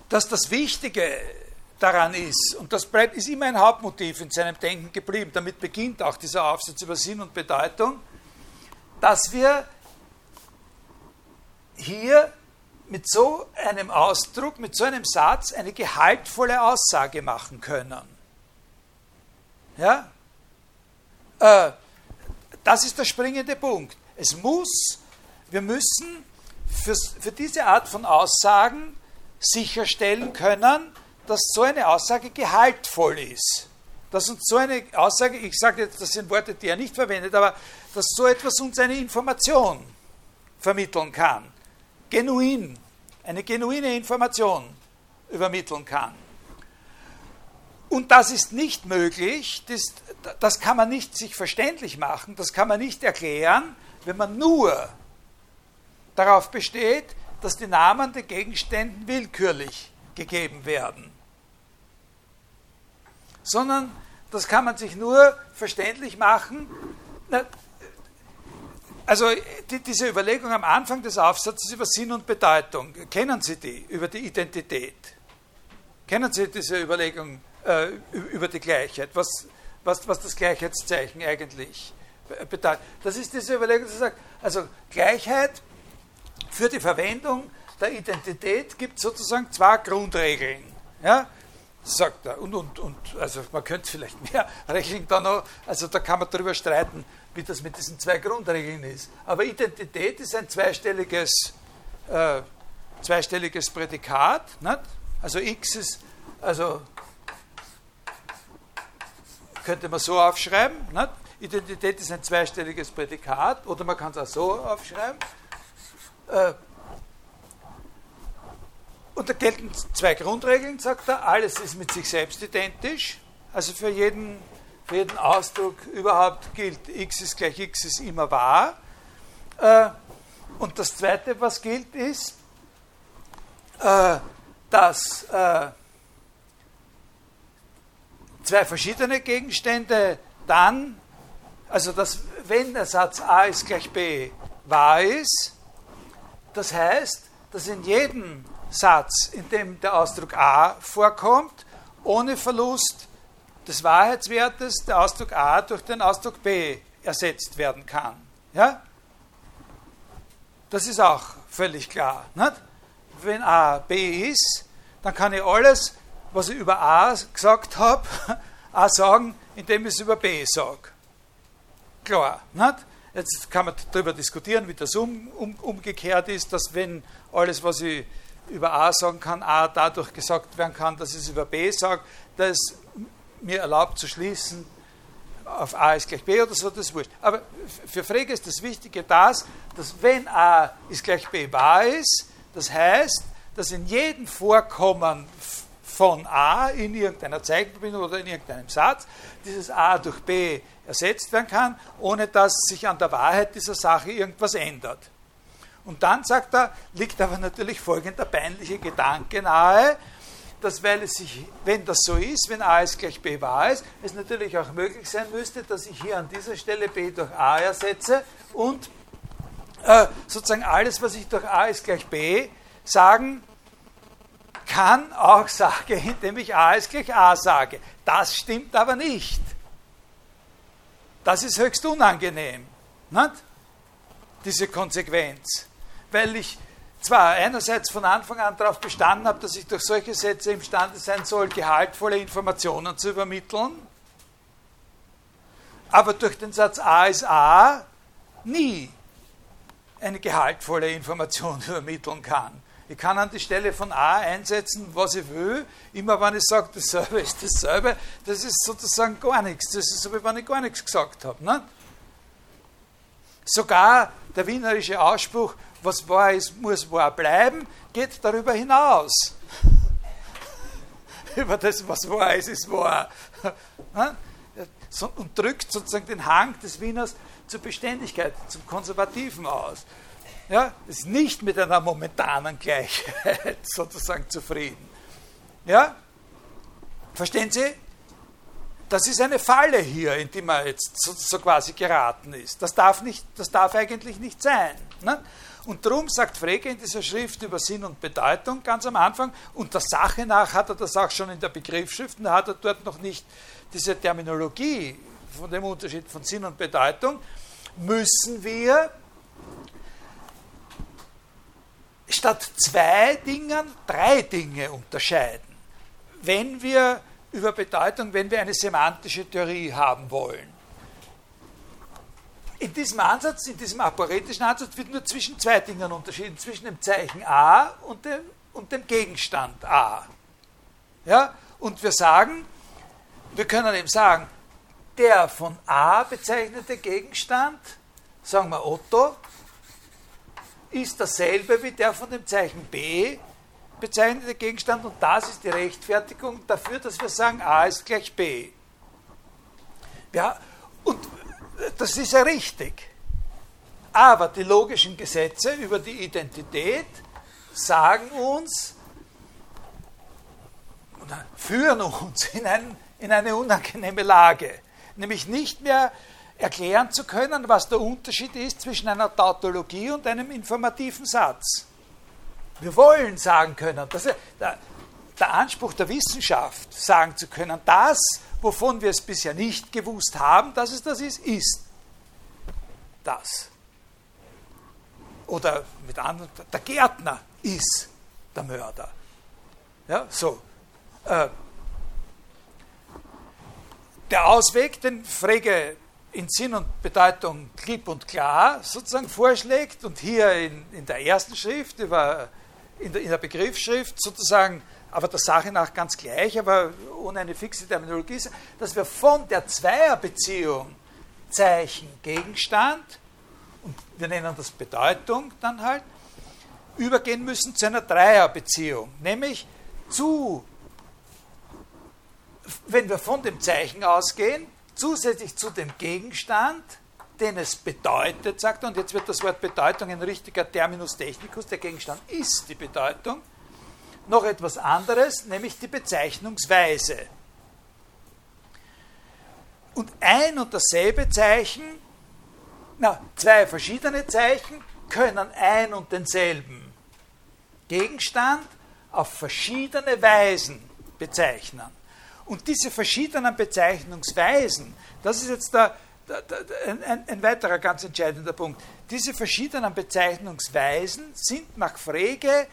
dass das Wichtige daran ist, und das bleibt, ist immer ein Hauptmotiv in seinem Denken geblieben, damit beginnt auch dieser Aufsatz über Sinn und Bedeutung, dass wir hier mit so einem Ausdruck, mit so einem Satz eine gehaltvolle Aussage machen können. Ja? Äh, das ist der springende Punkt. Es muss, wir müssen fürs, für diese Art von Aussagen sicherstellen können, dass so eine Aussage gehaltvoll ist. Dass uns so eine Aussage, ich sage jetzt, das sind Worte, die er nicht verwendet, aber dass so etwas uns eine Information vermitteln kann. Genuin, eine genuine Information übermitteln kann. Und das ist nicht möglich, das, das kann man nicht sich verständlich machen, das kann man nicht erklären, wenn man nur darauf besteht, dass die Namen der Gegenständen willkürlich gegeben werden. Sondern das kann man sich nur verständlich machen. Also die, diese Überlegung am Anfang des Aufsatzes über Sinn und Bedeutung, kennen Sie die über die Identität? Kennen Sie diese Überlegung äh, über die Gleichheit? Was, was, was das Gleichheitszeichen eigentlich bedeutet? Das ist diese Überlegung, die sagt, also Gleichheit für die Verwendung der Identität gibt sozusagen zwei Grundregeln. Ja? Sagt er. Und, und, und also man könnte vielleicht mehr Regeln da noch, also da kann man darüber streiten, wie das mit diesen zwei Grundregeln ist. Aber Identität ist ein zweistelliges, äh, zweistelliges Prädikat. Nicht? Also x ist, also könnte man so aufschreiben. Nicht? Identität ist ein zweistelliges Prädikat oder man kann es auch so aufschreiben. Äh, und da gelten zwei Grundregeln, sagt er. Alles ist mit sich selbst identisch. Also für jeden, für jeden Ausdruck überhaupt gilt, x ist gleich x ist immer wahr. Äh, und das Zweite, was gilt, ist, äh, dass zwei verschiedene Gegenstände dann, also dass wenn der Satz a ist gleich b wahr ist, das heißt, dass in jedem Satz, in dem der Ausdruck a vorkommt, ohne Verlust des Wahrheitswertes der Ausdruck a durch den Ausdruck b ersetzt werden kann. Ja? Das ist auch völlig klar. Nicht? Wenn a b ist, dann kann ich alles, was ich über a gesagt habe, auch sagen, indem ich es über b sage. Klar. Nicht? Jetzt kann man darüber diskutieren, wie das um, um, umgekehrt ist, dass wenn alles, was ich über A sagen kann, A dadurch gesagt werden kann, dass ich es über B sage, das mir erlaubt zu schließen, auf A ist gleich B oder so, das ist wurscht. Aber für Frege ist das Wichtige das, dass wenn A ist gleich B wahr ist, das heißt, dass in jedem Vorkommen von A in irgendeiner Zeichenverbindung oder in irgendeinem Satz dieses A durch B ersetzt werden kann, ohne dass sich an der Wahrheit dieser Sache irgendwas ändert. Und dann sagt er, liegt aber natürlich folgender peinliche Gedanke nahe, dass weil es sich, wenn das so ist, wenn a ist gleich b wahr ist, es natürlich auch möglich sein müsste, dass ich hier an dieser Stelle b durch a ersetze und äh, sozusagen alles, was ich durch a ist gleich b sagen kann, auch sage, indem ich a ist gleich a sage. Das stimmt aber nicht. Das ist höchst unangenehm, nicht? diese Konsequenz. Weil ich zwar einerseits von Anfang an darauf bestanden habe, dass ich durch solche Sätze imstande sein soll, gehaltvolle Informationen zu übermitteln, aber durch den Satz A ist A nie eine gehaltvolle Information übermitteln kann. Ich kann an die Stelle von A einsetzen, was ich will. Immer wenn ich sage, dasselbe ist dasselbe, das ist sozusagen gar nichts. Das ist so, wie wenn ich gar nichts gesagt habe. Ne? Sogar der wienerische Ausspruch, was wahr ist, muss wahr bleiben, geht darüber hinaus. Über das, was wahr ist, ist wahr. Ne? Und drückt sozusagen den Hang des Wieners zur Beständigkeit, zum Konservativen aus ja, ist nicht mit einer momentanen Gleichheit sozusagen zufrieden. Ja? Verstehen Sie? Das ist eine Falle hier, in die man jetzt so, so quasi geraten ist. Das darf, nicht, das darf eigentlich nicht sein. Ne? Und darum sagt Frege in dieser Schrift über Sinn und Bedeutung ganz am Anfang, und der Sache nach hat er das auch schon in der Begriffsschrift, da hat er dort noch nicht diese Terminologie von dem Unterschied von Sinn und Bedeutung, müssen wir statt zwei Dingen drei Dinge unterscheiden. Wenn wir über Bedeutung, wenn wir eine semantische Theorie haben wollen. In diesem Ansatz, in diesem aporetischen Ansatz wird nur zwischen zwei Dingen unterschieden, zwischen dem Zeichen A und dem, und dem Gegenstand A. Ja? Und wir sagen, wir können eben sagen, der von A bezeichnete Gegenstand, sagen wir Otto, ist dasselbe wie der von dem Zeichen B bezeichnete Gegenstand und das ist die Rechtfertigung dafür, dass wir sagen, A ist gleich B. Ja, und das ist ja richtig. Aber die logischen Gesetze über die Identität sagen uns, führen uns in, ein, in eine unangenehme Lage, nämlich nicht mehr erklären zu können, was der Unterschied ist zwischen einer Tautologie und einem informativen Satz. Wir wollen sagen können, dass der, Anspruch der Wissenschaft, sagen zu können, das, wovon wir es bisher nicht gewusst haben, dass es das ist, ist das. Oder mit anderen, der Gärtner ist der Mörder. Ja, so. Äh, der Ausweg, den Frege in Sinn und Bedeutung klipp und klar sozusagen vorschlägt und hier in, in der ersten Schrift, über, in, der, in der Begriffsschrift sozusagen, aber der Sache nach ganz gleich, aber ohne eine fixe Terminologie, dass wir von der Zweierbeziehung Zeichen Gegenstand und wir nennen das Bedeutung dann halt, übergehen müssen zu einer Dreierbeziehung, nämlich zu, wenn wir von dem Zeichen ausgehen, zusätzlich zu dem Gegenstand, den es bedeutet, sagt er, und jetzt wird das Wort Bedeutung ein richtiger Terminus technicus, der Gegenstand ist die Bedeutung, noch etwas anderes, nämlich die Bezeichnungsweise. Und ein und dasselbe Zeichen, na, zwei verschiedene Zeichen können ein und denselben Gegenstand auf verschiedene Weisen bezeichnen. Und diese verschiedenen Bezeichnungsweisen, das ist jetzt der, der, der, ein, ein, weiterer ganz entscheidender Punkt. Diese verschiedenen Bezeichnungsweisen sind nach Frege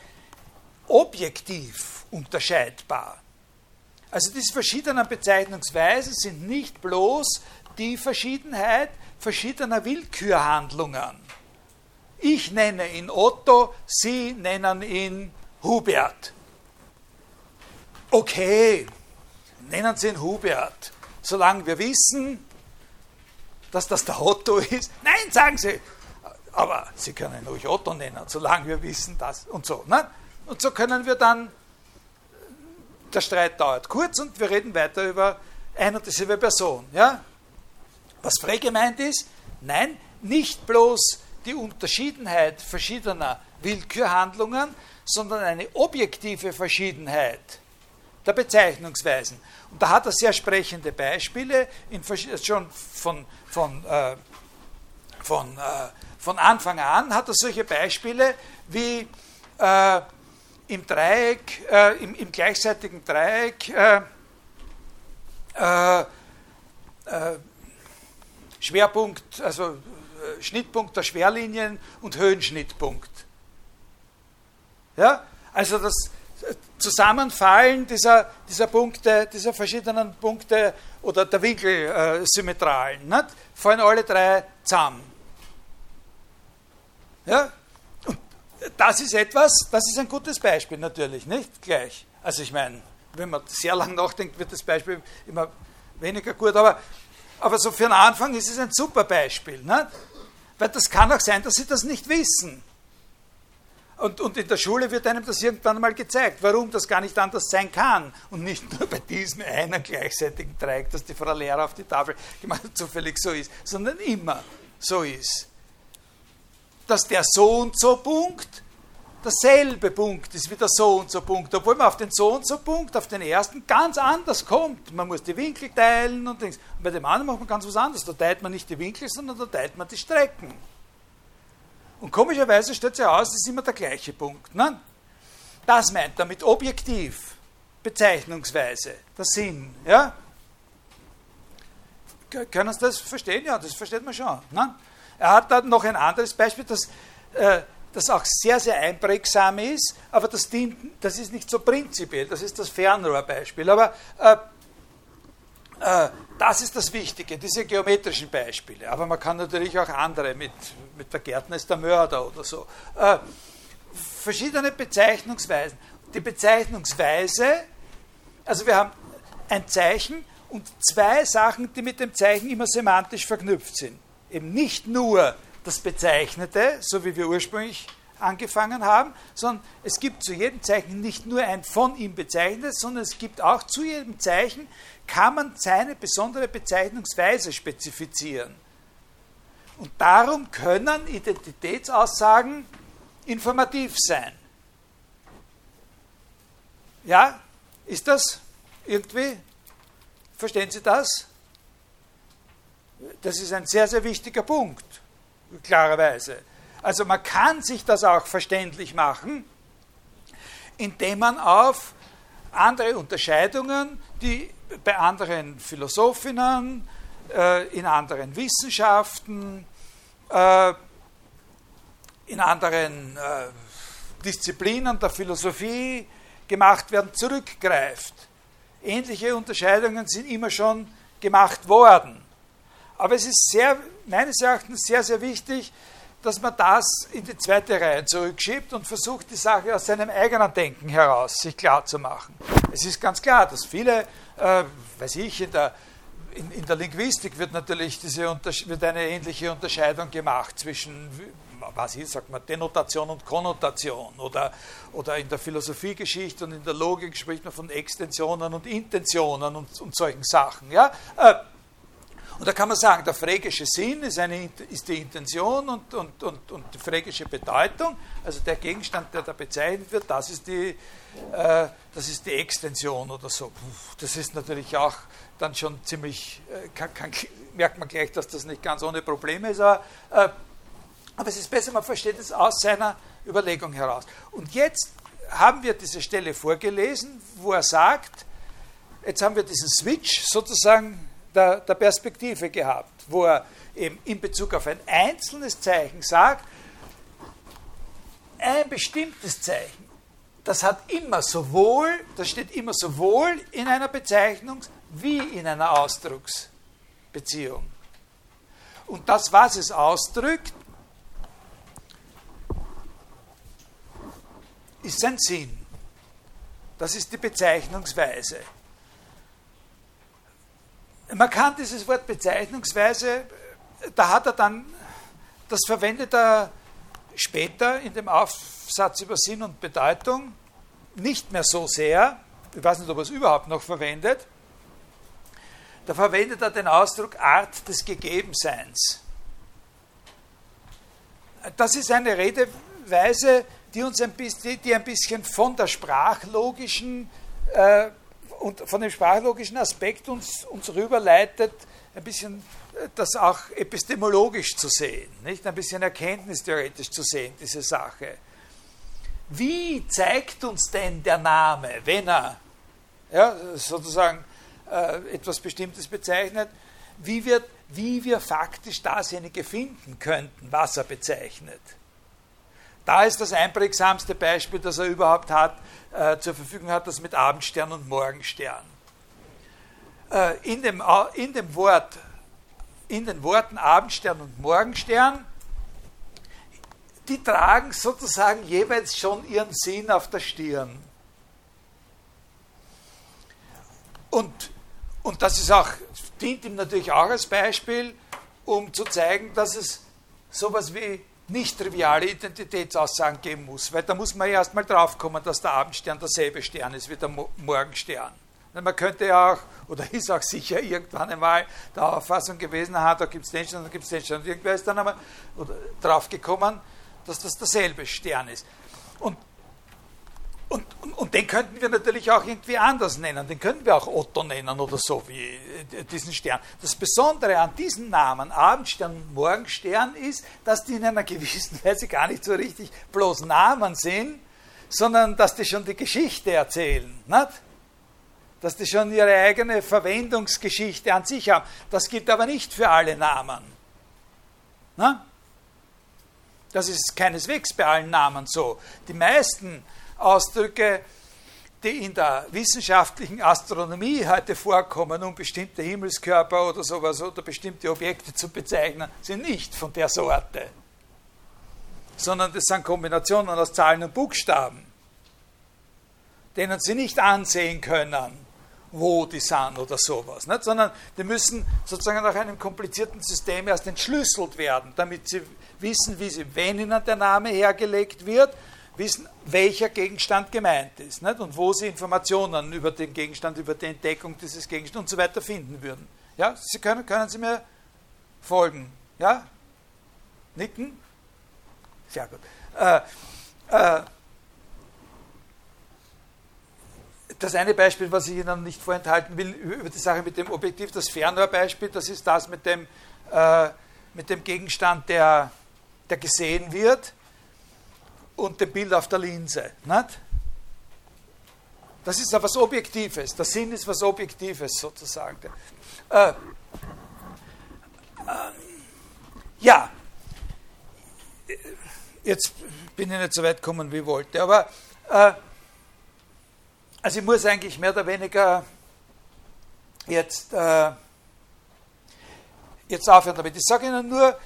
objektiv unterscheidbar. Also diese verschiedenen Bezeichnungsweisen sind nicht bloß die Verschiedenheit verschiedener Willkürhandlungen. Ich nenne ihn Otto, Sie nennen ihn Hubert. Okay, nennen Sie ihn Hubert, solange wir wissen, dass das der Otto ist. Nein, sagen Sie, aber Sie können ihn ruhig Otto nennen, solange wir wissen, dass und so. Ne? Und so können wir dann, der Streit dauert kurz und wir reden weiter über ein und dieselbe Person. Ja? Was frei gemeint ist, nein, nicht bloß die Unterschiedenheit verschiedener Willkürhandlungen, sondern eine objektive Verschiedenheit der Bezeichnungsweisen. Und da hat er sehr sprechende Beispiele, in, schon von, von, äh, von, äh, von Anfang an hat er solche Beispiele wie äh, im Dreieck, äh, im, im, gleichseitigen Dreieck, äh, äh, Schwerpunkt, also Schnittpunkt der Schwerlinien und Höhenschnittpunkt. Ja, also das, Zusammenfallen dieser, dieser Punkte, dieser verschiedenen Punkte oder der Winkelsymmetralen, nicht? fallen alle drei zusammen. Ja? Das ist etwas, das ist ein gutes Beispiel natürlich, nicht gleich. Also ich meine, wenn man sehr lang nachdenkt, wird das Beispiel immer weniger gut, aber, aber so für den Anfang ist es ein super Beispiel. Nicht? Weil das kann auch sein, dass Sie das nicht wissen. Und, und in der Schule wird einem das irgendwann mal gezeigt, warum das gar nicht anders sein kann. Und nicht nur bei diesem einen gleichzeitigen Dreieck, das die Frau Lehrer auf die Tafel gemacht zufällig so ist, sondern immer so ist. Dass der so und so Punkt derselbe Punkt ist wie der so und so Punkt, obwohl man auf den so und so Punkt, auf den ersten, ganz anders kommt. Man muss die Winkel teilen und, und bei dem anderen macht man ganz was anderes. Da teilt man nicht die Winkel, sondern da teilt man die Strecken. Und komischerweise stellt sich heraus, das ist immer der gleiche Punkt. Ne? Das meint er mit objektiv, bezeichnungsweise, der Sinn. Ja? Können Sie das verstehen? Ja, das versteht man schon. Ne? Er hat dann noch ein anderes Beispiel, dass äh, das auch sehr, sehr einprägsam ist, aber das, dient, das ist nicht so prinzipiell, das ist das Fernrohrbeispiel. Aber äh, äh, das ist das Wichtige, diese geometrischen Beispiele. Aber man kann natürlich auch andere, mit, mit der Gärtner ist der Mörder oder so. Äh, verschiedene Bezeichnungsweisen. Die Bezeichnungsweise, also wir haben ein Zeichen und zwei Sachen, die mit dem Zeichen immer semantisch verknüpft sind. Eben nicht nur das Bezeichnete, so wie wir ursprünglich angefangen haben, sondern es gibt zu jedem Zeichen nicht nur ein von ihm bezeichnetes, sondern es gibt auch zu jedem Zeichen, kann man seine besondere Bezeichnungsweise spezifizieren. Und darum können Identitätsaussagen informativ sein. Ja, ist das irgendwie? Verstehen Sie das? Das ist ein sehr, sehr wichtiger Punkt, klarerweise. Also man kann sich das auch verständlich machen, indem man auf andere Unterscheidungen, die bei anderen Philosophinnen, äh, in anderen Wissenschaften, äh, in anderen äh, Disziplinen der Philosophie gemacht werden, zurückgreift. Ähnliche Unterscheidungen sind immer schon gemacht worden. Aber es ist sehr, meines Erachtens sehr, sehr wichtig, dass man das in die zweite Reihe zurückschiebt und versucht, die Sache aus seinem eigenen Denken heraus sich klar zu machen. Es ist ganz klar, dass viele, äh, weiß ich, in der, in, in der Linguistik wird natürlich diese wird eine ähnliche Unterscheidung gemacht zwischen was ist, sagt man, Denotation und Konnotation. Oder, oder in der Philosophiegeschichte und in der Logik spricht man von Extensionen und Intentionen und, und solchen Sachen. Ja? Äh, und da kann man sagen, der phrägische Sinn ist, eine, ist die Intention und, und, und, und die phrägische Bedeutung, also der Gegenstand, der da bezeichnet wird, das ist die, äh, das ist die Extension oder so. Das ist natürlich auch dann schon ziemlich, äh, kann, kann, merkt man gleich, dass das nicht ganz ohne Probleme ist, aber äh, aber es ist besser, man versteht es aus seiner Überlegung heraus. Und jetzt haben wir diese Stelle vorgelesen, wo er sagt, jetzt haben wir diesen Switch sozusagen der, der Perspektive gehabt, wo er eben in Bezug auf ein einzelnes Zeichen sagt, ein bestimmtes Zeichen, das hat immer sowohl, das steht immer sowohl in einer Bezeichnung wie in einer Ausdrucksbeziehung. Und das, was es ausdrückt, ist sein Sinn. Das ist die Bezeichnungsweise. Man kann dieses Wort Bezeichnungsweise, da hat er dann, das verwendet er später in dem Aufsatz über Sinn und Bedeutung nicht mehr so sehr. Ich weiß nicht, ob er es überhaupt noch verwendet. Da verwendet er den Ausdruck Art des Gegebenseins. Das ist eine Redeweise, die uns ein bisschen, die ein bisschen von der sprachlogischen äh, und von dem sprachlogischen Aspekt uns, uns rüberleitet, ein bisschen äh, das auch epistemologisch zu sehen, nicht? ein bisschen erkenntnistheoretisch zu sehen, diese Sache. Wie zeigt uns denn der Name, wenn er ja, sozusagen äh, etwas Bestimmtes bezeichnet, wie wir, wie wir faktisch dasjenige finden könnten, was er bezeichnet? Da ist das einprägsamste Beispiel, das er überhaupt hat, äh, zur Verfügung hat, das mit Abendstern und Morgenstern. Äh, in, dem, in dem Wort, in den Worten Abendstern und Morgenstern, die tragen sozusagen jeweils schon ihren Sinn auf der Stirn. Und, und das ist auch, dient ihm natürlich auch als Beispiel, um zu zeigen, dass es sowas wie nicht triviale Identitätsaussagen geben muss, weil da muss man ja erstmal draufkommen, dass der Abendstern derselbe Stern ist wie der Morgenstern. Man könnte ja auch, oder ist auch sicher irgendwann einmal der Auffassung gewesen, aha, da gibt es den Stern, da gibt es den Stern. Und irgendwer ist dann einmal draufgekommen, dass das derselbe Stern ist. Und und, und, und, den könnten wir natürlich auch irgendwie anders nennen. Den könnten wir auch Otto nennen oder so wie äh, diesen Stern. Das Besondere an diesen Namen, Abendstern Morgenstern, ist, dass die in einer gewissen Weise gar nicht so richtig bloß Namen sind, sondern dass die schon die Geschichte erzählen. Nicht? Dass die schon ihre eigene Verwendungsgeschichte an sich haben. Das gilt aber nicht für alle Namen. Na? Das ist keineswegs bei allen Namen so. Die meisten Ausdrücke, die in der wissenschaftlichen Astronomie heute vorkommen, um bestimmte Himmelskörper oder sowas oder bestimmte Objekte zu bezeichnen, sind nicht von der Sorte, sondern das sind Kombinationen aus Zahlen und Buchstaben, denen Sie nicht ansehen können, wo die sind oder sowas, nicht? sondern die müssen sozusagen nach einem komplizierten System erst entschlüsselt werden, damit Sie wissen, wie sie, wenn Ihnen der Name hergelegt wird, wissen, welcher Gegenstand gemeint ist nicht? und wo Sie Informationen über den Gegenstand, über die Entdeckung dieses Gegenstands und so weiter finden würden. Ja, Sie können, können Sie mir folgen? Ja? Nicken? Sehr gut. Äh, äh, das eine Beispiel, was ich Ihnen nicht vorenthalten will, über die Sache mit dem Objektiv, das Fernrohrbeispiel, das ist das mit dem, äh, mit dem Gegenstand, der, der gesehen wird und dem Bild auf der Linse. Nicht? Das ist ja was Objektives. Der Sinn ist was Objektives sozusagen. Äh, äh, ja, jetzt bin ich nicht so weit gekommen, wie ich wollte, aber äh, also ich muss eigentlich mehr oder weniger jetzt, äh, jetzt aufhören damit. Ich sage Ihnen nur,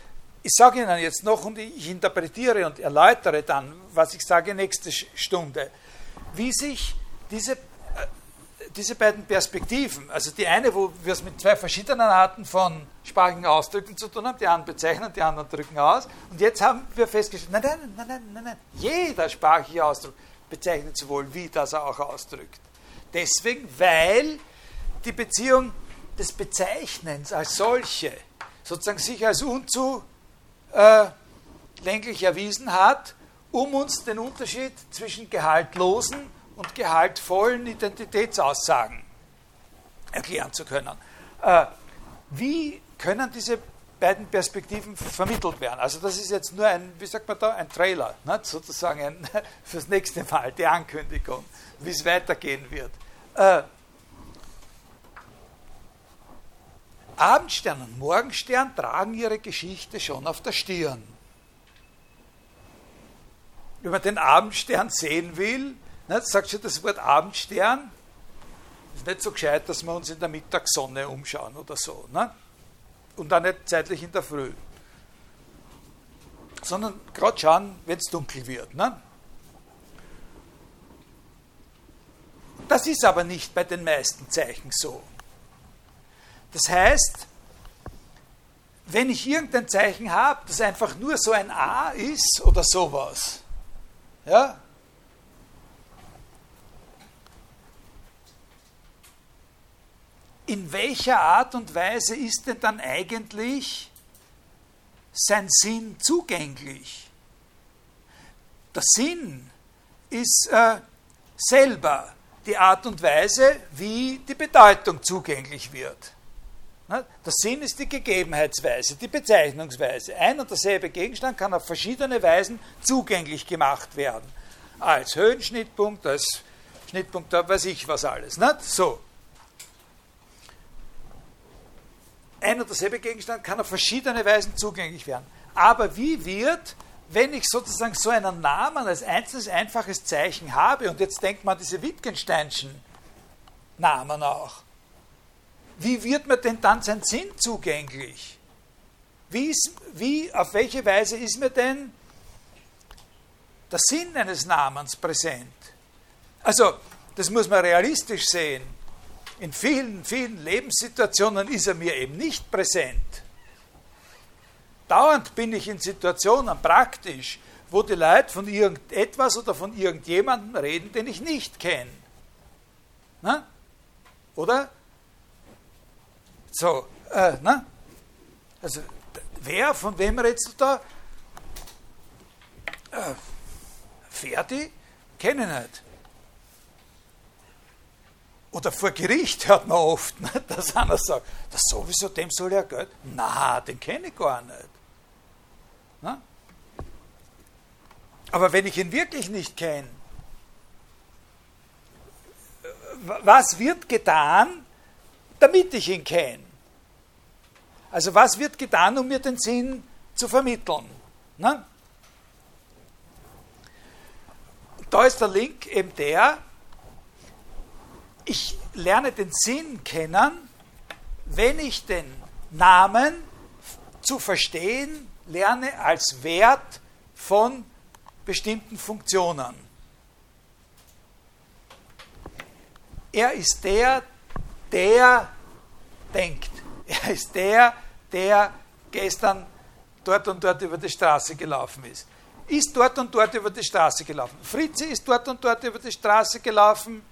ich sage Ihnen jetzt noch und ich interpretiere und erläutere dann, was ich sage nächste Stunde, wie sich diese, äh, diese beiden Perspektiven, also die eine, wo wir es mit zwei verschiedenen Arten von sprachigen Ausdrücken zu tun haben, die einen bezeichnen, die anderen drücken aus, und jetzt haben wir festgestellt, nein, nein, nein, nein, nein, nein, jeder sprachliche Ausdruck bezeichnet sowohl, wie das er auch ausdrückt. Deswegen, weil die Beziehung des Bezeichnens als solche sozusagen sich als unzulänglich äh, erwiesen hat, um uns den Unterschied zwischen gehaltlosen und gehaltvollen Identitätsaussagen erklären zu können. Äh, wie können diese beiden Perspektiven vermittelt werden. Also das ist jetzt nur ein, wie sagt man da, ein Trailer, ne? sozusagen ein, fürs nächste Mal, die Ankündigung, wie es weitergehen wird. Äh, Abendstern und Morgenstern tragen ihre Geschichte schon auf der Stirn. Wenn man den Abendstern sehen will, ne, sagt schon das Wort Abendstern, ist nicht so gescheit, dass wir uns in der Mittagssonne umschauen oder so. Ne? und dann nicht zeitlich in der Früh. Sondern gerade schauen, wenn es dunkel wird. Ne? Das ist aber nicht bei den meisten Zeichen so. Das heißt, wenn ich irgendein Zeichen habe, das einfach nur so ein A ist oder sowas, ja, in welcher Art und Weise ist denn dann eigentlich sein Sinn zugänglich? Der Sinn ist äh, selber die Art und Weise, wie die Bedeutung zugänglich wird. Der Sinn ist die Gegebenheitsweise, die Bezeichnungsweise. Ein und derselbe Gegenstand kann auf verschiedene Weisen zugänglich gemacht werden. Als Höhenschnittpunkt, als Schnittpunkt, weiß ich was alles. Nicht? So. ein und derselbe Gegenstand kann auf verschiedene Weisen zugänglich werden. Aber wie wird, wenn ich sozusagen so einen Namen als einzelnes einfaches Zeichen habe, und jetzt denkt man diese Wittgensteinschen Namen auch, wie wird mir denn dann sein Sinn zugänglich? Wie, ist, wie, auf welche Weise ist mir denn der Sinn eines Namens präsent? Also, das muss man realistisch sehen in vielen, vielen Lebenssituationen ist er mir eben nicht präsent. Dauernd bin ich in Situationen praktisch, wo die Leute von irgendetwas oder von irgendjemandem reden, den ich nicht kenne. Na? Oder? So, äh, na? Also, wer, von wem du da? Äh, Ferdi? Kenne ich nicht. Oder vor Gericht hört man oft, ne, dass einer sagt, das sowieso, dem soll ja Geld. Na, den kenne ich gar nicht. Ne? Aber wenn ich ihn wirklich nicht kenne, was wird getan, damit ich ihn kenne? Also was wird getan, um mir den Sinn zu vermitteln? Ne? da ist der Link eben der, ich lerne den Sinn kennen, wenn ich den Namen zu verstehen lerne als Wert von bestimmten Funktionen. Er ist der, der denkt. Er ist der, der gestern dort und dort über die Straße gelaufen ist. Ist dort und dort über die Straße gelaufen. Fritzi ist dort und dort über die Straße gelaufen.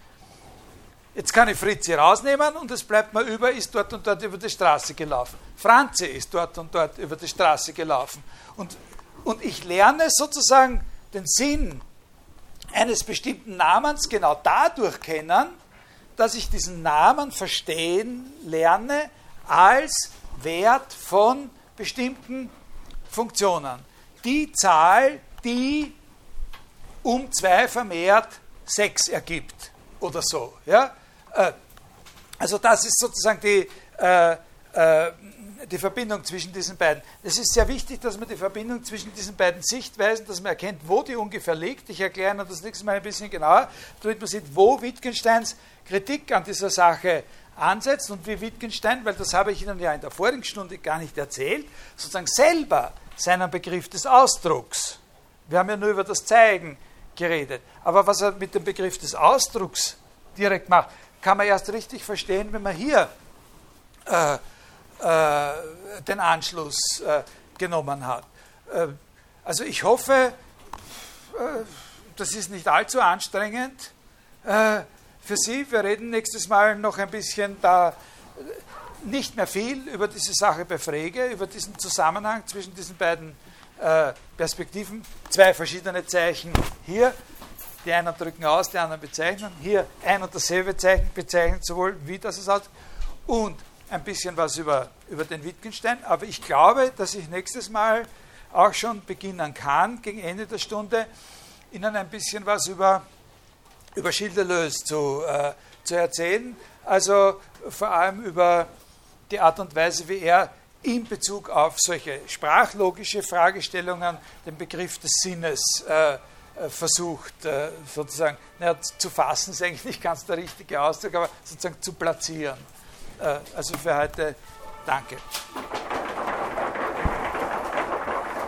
Jetzt kann ich Fritzi rausnehmen und es bleibt mir über, ist dort und dort über die Straße gelaufen. Franzi ist dort und dort über die Straße gelaufen. Und, und ich lerne sozusagen den Sinn eines bestimmten Namens genau dadurch kennen, dass ich diesen Namen verstehen lerne als Wert von bestimmten Funktionen. Die Zahl, die um zwei vermehrt sechs ergibt oder so. Ja? Äh, also das ist sozusagen die, äh, äh, die Verbindung zwischen diesen beiden. Es ist sehr wichtig, dass man die Verbindung zwischen diesen beiden Sichtweisen, dass man erkennt, wo die ungefähr liegt. Ich erkläre Ihnen das nächste Mal ein bisschen genauer, damit man sieht, wo Wittgensteins Kritik an dieser Sache ansetzt und wie Wittgenstein, weil das habe ich Ihnen ja in der vorigen Stunde gar nicht erzählt, sozusagen selber seinen Begriff des Ausdrucks, wir haben ja nur über das Zeigen geredet, aber was er mit dem Begriff des Ausdrucks direkt macht, kann man erst richtig verstehen, wenn man hier äh, äh, den Anschluss äh, genommen hat. Äh, also ich hoffe, äh, das ist nicht allzu anstrengend für Sie. Wir reden nächstes Mal noch ein bisschen da nicht mehr viel über diese Sache bei Frege, über diesen Zusammenhang zwischen diesen beiden äh, Perspektiven. Zwei verschiedene Zeichen hier. Die einen drücken aus, die anderen bezeichnen. Hier ein und dasselbe Zeichen bezeichnet sowohl wie das es hat. Und ein bisschen was über, über den Wittgenstein. Aber ich glaube, dass ich nächstes Mal auch schon beginnen kann, gegen Ende der Stunde, Ihnen ein bisschen was über über Schilderlös zu, äh, zu erzählen. Also vor allem über die Art und Weise, wie er in Bezug auf solche sprachlogische Fragestellungen den Begriff des Sinnes äh, äh versucht, äh, sozusagen, naja, zu fassen ist eigentlich nicht ganz der richtige Ausdruck, aber sozusagen zu platzieren. Äh, also für heute danke.